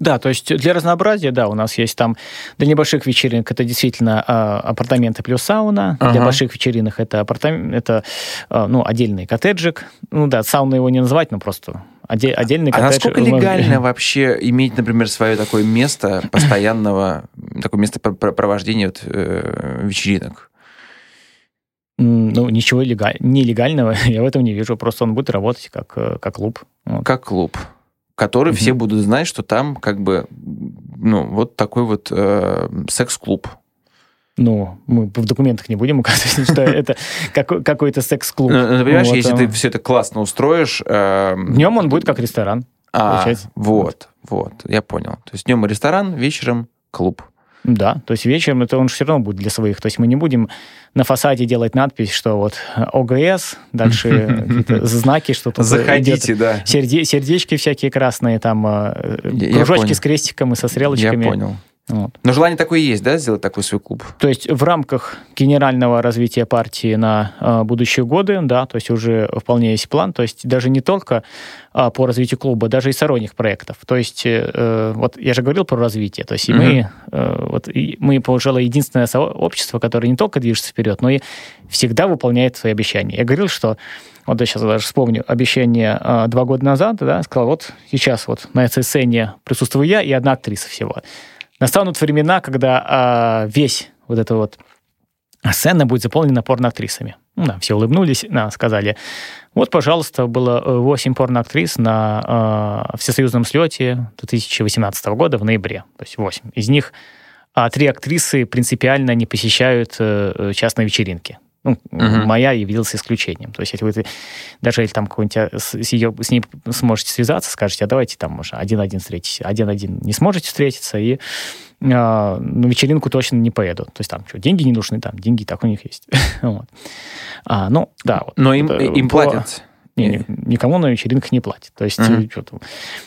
Да, то есть для разнообразия, да, у нас есть там для небольших вечеринок это действительно э, апартаменты плюс сауна, ага. для больших вечеринок это апартамент, это э, ну отдельный коттеджик, ну да, сауна его не называть, но просто отдель, отдельный коттедж. А насколько легально вообще иметь, например, свое такое место постоянного, такое место провождения вот, э, вечеринок? Ну, ничего легаль... нелегального я в этом не вижу. Просто он будет работать как, э, как клуб. Вот. Как клуб который mm-hmm. все будут знать, что там как бы, ну, вот такой вот э, секс-клуб. Ну, мы в документах не будем указывать, что это какой-то секс-клуб. Ну, ну понимаешь, если ты все это классно устроишь... Эм, Днем он будет как ресторан. А, вот, вот, я понял. То есть днем ресторан, вечером клуб. Да, то есть вечером это он все равно будет для своих. То есть мы не будем на фасаде делать надпись, что вот ОГС, дальше знаки, что-то Заходите, да. Сердечки всякие красные, там э, кружочки с крестиком и со стрелочками. Я понял. Вот. Но желание такое есть, да, сделать такой свой клуб? То есть в рамках генерального развития партии на э, будущие годы, да, то есть уже вполне есть план, то есть даже не только э, по развитию клуба, даже и сторонних проектов. То есть э, вот я же говорил про развитие, то есть и мы, э, вот и мы, пожалуй, единственное сообщество, которое не только движется вперед, но и всегда выполняет свои обещания. Я говорил, что вот я сейчас даже вспомню обещание э, два года назад, да, сказал, вот сейчас вот на этой сцене присутствую я и одна актриса всего настанут времена, когда а, весь вот это вот сцена будет заполнена порноактрисами. Ну, да, все улыбнулись, да, сказали, вот, пожалуйста, было 8 э, порноактрис на э, всесоюзном слете 2018 года в ноябре. То есть 8. Из них а три актрисы принципиально не посещают э, э частные вечеринки. Ну, uh-huh. моя явилась исключением. То есть, если вы даже если там какой-нибудь а, с, ее, с ней сможете связаться, скажете, а давайте там, может, один-один встретитесь, один-один не сможете встретиться, и а, на вечеринку точно не поеду. То есть там что, деньги не нужны, там деньги так у них есть. вот. а, ну, да. Вот, Но им, им платят не, никому на вечеринках не платят. То есть uh-huh. что-то,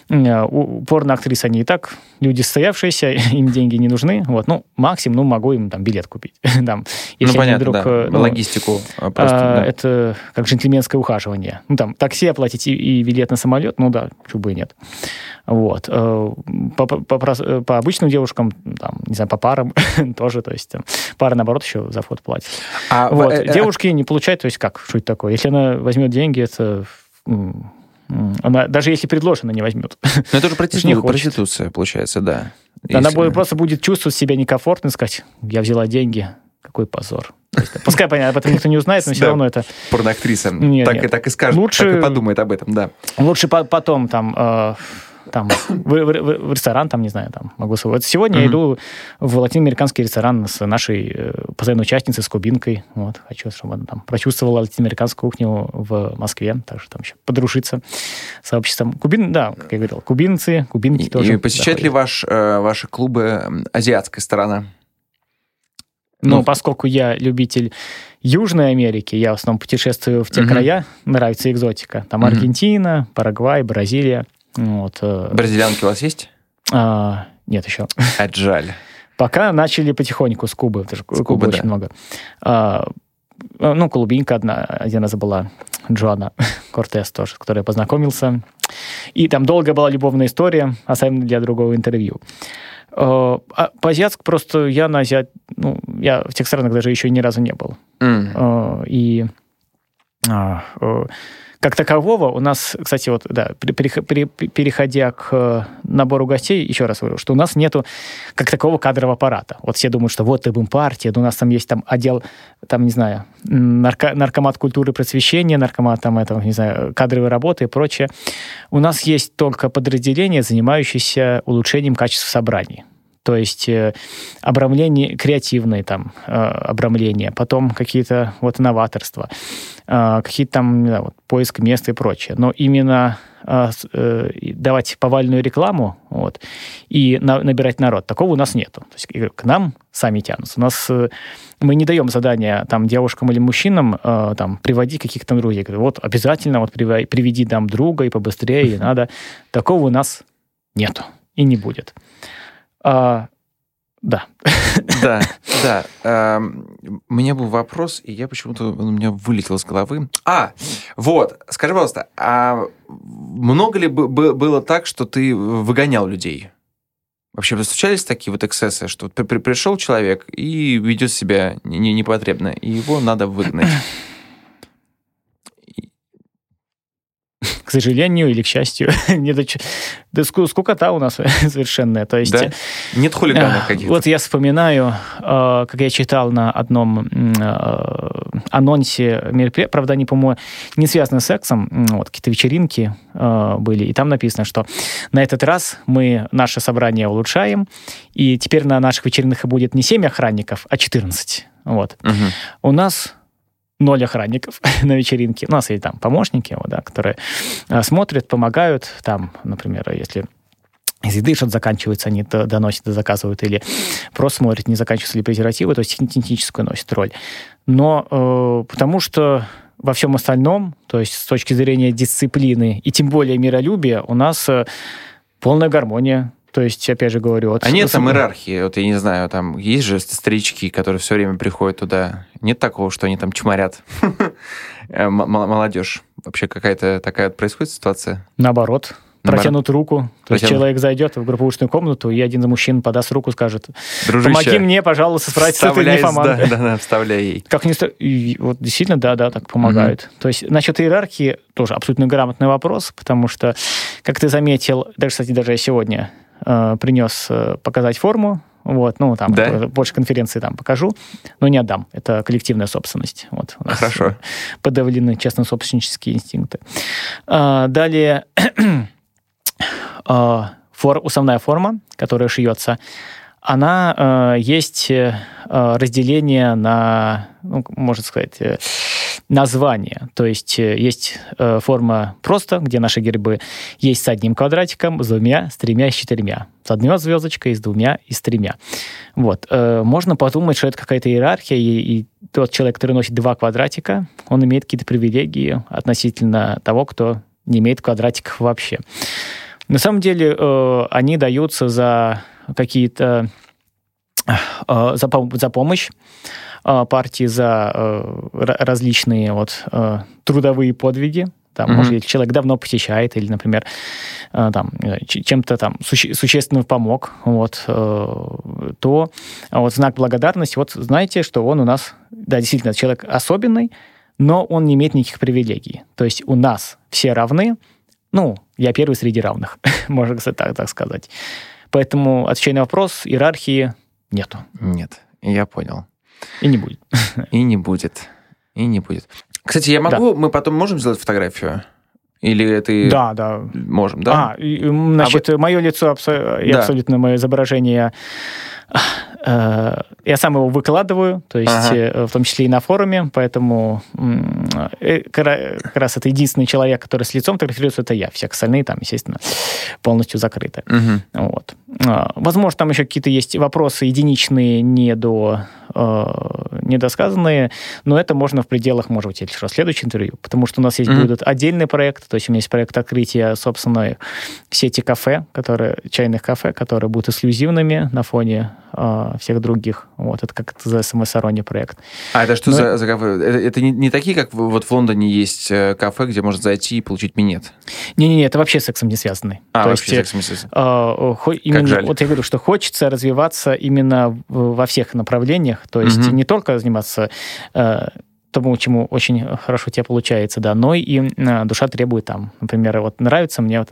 э, у порно-актрис они и так люди состоявшиеся, им деньги не нужны. Вот, ну, максимум, ну, могу им там билет купить. там, если ну, понятно, вдруг, да. Э, ну, Логистику просто, а, да. Это как джентльменское ухаживание. Ну, там, такси оплатить и, и билет на самолет, ну, да, чубы нет. Вот. По, по, по, по обычным девушкам, там, не знаю, по парам тоже, то есть пара, наоборот, еще за вход платит. А, вот. э, Девушки не получают, то есть как, что это такое? Если она возьмет деньги, это она, даже если предложено, не возьмет. Но это уже проституция, проституция получается, да. Она если... просто будет чувствовать себя некомфортно, сказать, я взяла деньги, какой позор. Есть, пускай, понятно, об этом никто не узнает, но все равно это... Порноактриса. Нет, так, нет. И, так и скажет, лучше, так и подумает об этом, да. Лучше по потом там... Э, там, в, в, в, ресторан, там, не знаю, там, могу. Вот сегодня mm-hmm. я иду в латиноамериканский ресторан с нашей э, постоянной участницей, с кубинкой. Вот, хочу, чтобы она там прочувствовала латиноамериканскую кухню в Москве, так что там еще подружиться с сообществом. Кубин, да, как я говорил, кубинцы, кубинки и, тоже. И посещает ли ваш, э, ваши клубы азиатская сторона? Но ну, поскольку я любитель Южной Америки, я в основном путешествую в те mm-hmm. края, нравится экзотика. Там mm-hmm. Аргентина, Парагвай, Бразилия. Вот. Э. Бразилянки у вас есть? А, нет еще. А жаль. Пока начали потихоньку с Кубы, потому что Кубы, Кубы очень да. много. А, ну, клубинка одна, один раз была, Джоанна Кортес тоже, с которой я познакомился. И там долго была любовная история, особенно для другого интервью. А по-азиатски просто я на азиат... Ну, я в тех странах даже еще ни разу не был. Mm. И как такового у нас, кстати, вот, да, переходя к набору гостей, еще раз говорю, что у нас нету как такового кадрового аппарата. Вот все думают, что вот ТБМ партия, у нас там есть там отдел, там, не знаю, нарко, наркомат культуры и просвещения, наркомат там этого, не знаю, кадровой работы и прочее. У нас есть только подразделение, занимающееся улучшением качества собраний то есть э, обрамление креативные там э, обрамления, потом какие-то вот новаторства, э, какие-то там знаю, вот, поиск места и прочее. Но именно э, давать повальную рекламу вот, и на, набирать народ, такого у нас нету. То есть к нам сами тянутся. У нас мы не даем задания там девушкам или мужчинам э, там приводить каких-то друзей. Вот обязательно вот приведи нам друга и побыстрее, и надо. Такого у нас нету и не будет. А, да. Да, да. А, у меня был вопрос, и я почему-то он у меня вылетел с головы. А, вот, скажи, пожалуйста, а много ли было так, что ты выгонял людей? Вообще, встречались такие вот эксцессы, что при пришел человек и ведет себя непотребно, и его надо выгнать? к сожалению или к счастью. Нет, да скукота у нас совершенная. То есть, да? Нет хулиганов каких-то? Вот я вспоминаю, э, как я читал на одном э, анонсе мероприятия, правда, они, по-моему, не связаны с сексом, вот какие-то вечеринки э, были, и там написано, что на этот раз мы наше собрание улучшаем, и теперь на наших вечеринках будет не 7 охранников, а 14. Вот. Угу. У нас ноль охранников на вечеринке. У нас есть там помощники, вот, да, которые а, смотрят, помогают. Там, например, если из еды что-то заканчивается, они доносят и заказывают, или просто смотрят, не заканчиваются ли презервативы, то есть техническую носит роль. Но э, потому что во всем остальном, то есть с точки зрения дисциплины и тем более миролюбия, у нас э, полная гармония. То есть, опять же говорю... Вот, а нет там иерархии? Вот я не знаю, там есть же старички, которые все время приходят туда. Нет такого, что они там чморят молодежь? Вообще какая-то такая происходит ситуация? Наоборот протянут руку. То есть человек зайдет в групповушную комнату, и один из мужчин подаст руку, скажет, помоги мне, пожалуйста, справиться с этой нимфоманкой. Да, да, да, вставляй ей. Как не и вот действительно, да, да, так помогают. То есть насчет иерархии тоже абсолютно грамотный вопрос, потому что, как ты заметил, даже, кстати, даже я сегодня э, принес э, показать форму, вот, ну, там, да? больше конференции там покажу, но не отдам. Это коллективная собственность. Вот, у нас Хорошо. Подавлены честно-собственнические инстинкты. А, далее, а, фор, основная форма, которая шьется, она э, есть э, разделение на, ну, можно сказать, э, название. То есть э, есть э, форма просто, где наши гербы есть с одним квадратиком, с двумя, с тремя, с четырьмя. С одной звездочкой, с двумя и с тремя. Вот. Э, можно подумать, что это какая-то иерархия, и, и тот человек, который носит два квадратика, он имеет какие-то привилегии относительно того, кто не имеет квадратиков вообще. На самом деле э, они даются за какие-то э, за, за помощь партии, за э, различные вот э, трудовые подвиги. Там, mm-hmm. может, человек давно посещает или, например, э, там, чем-то там суще- существенно помог, вот, э, то вот знак благодарности, вот знаете, что он у нас, да, действительно, человек особенный, но он не имеет никаких привилегий. То есть у нас все равны, ну, я первый среди равных, можно так, так сказать. Поэтому отвечая на вопрос, иерархии нету. Нет, я понял. И не будет. И не будет. И не будет. Кстати, я могу, да. мы потом можем сделать фотографию? Или это... Да, да. Можем, да? А, значит, а вы... мое лицо и да. абсолютно мое изображение Э, я сам его выкладываю, то есть ага. Э, в том числе и на форуме, поэтому э, как раз это единственный человек, который с лицом фотографируется, это я. Все остальные там, естественно, полностью закрыты. Угу. Вот. А, возможно, там еще какие-то есть вопросы единичные, не до недосказанные, но это можно в пределах, может быть, еще следующее интервью, потому что у нас есть mm-hmm. будет отдельный проект, то есть у меня есть проект открытия собственной сети кафе, которые, чайных кафе, которые будут эксклюзивными на фоне э, всех других. Вот, это как за СМС-Арони проект. А это что Но... за, за кафе? Это, это не, не такие, как вот в Лондоне есть э, кафе, где можно зайти и получить минет? Не-не-не, это вообще с сексом не связанный. А, То вообще есть, с сексом не связанный. Э, хо, именно, как жаль. Вот я говорю, что хочется развиваться именно во всех направлениях. То есть угу. не только заниматься э, тому, чему очень хорошо у тебя получается, да, но и э, душа требует там. Например, вот нравится мне вот,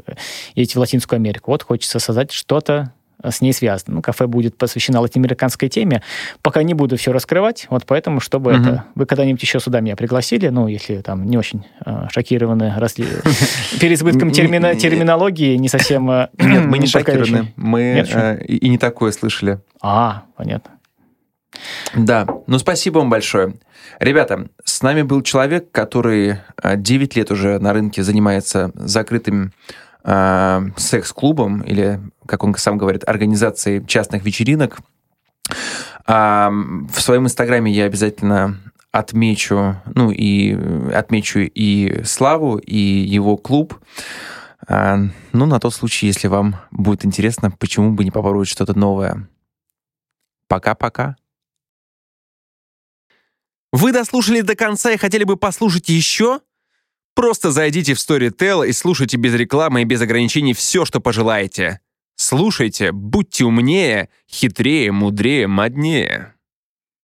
ездить в Латинскую Америку, вот хочется создать что-то с ней связано. Ну, кафе будет посвящено латиноамериканской теме. Пока не буду все раскрывать, вот поэтому, чтобы угу. это... Вы когда-нибудь еще сюда меня пригласили, ну, если там не очень э, шокированы росли... переизбытком терминологии, не совсем... Э, Нет, мы не шокированы. Мы э, и не такое слышали. А, понятно. Да, ну спасибо вам большое. Ребята, с нами был человек, который 9 лет уже на рынке занимается закрытым э, секс-клубом или, как он сам говорит, организацией частных вечеринок. А, в своем инстаграме я обязательно отмечу, ну и отмечу и Славу, и его клуб. А, ну, на тот случай, если вам будет интересно, почему бы не попробовать что-то новое. Пока-пока. Вы дослушали до конца и хотели бы послушать еще? Просто зайдите в Storytel и слушайте без рекламы и без ограничений все, что пожелаете. Слушайте, будьте умнее, хитрее, мудрее, моднее.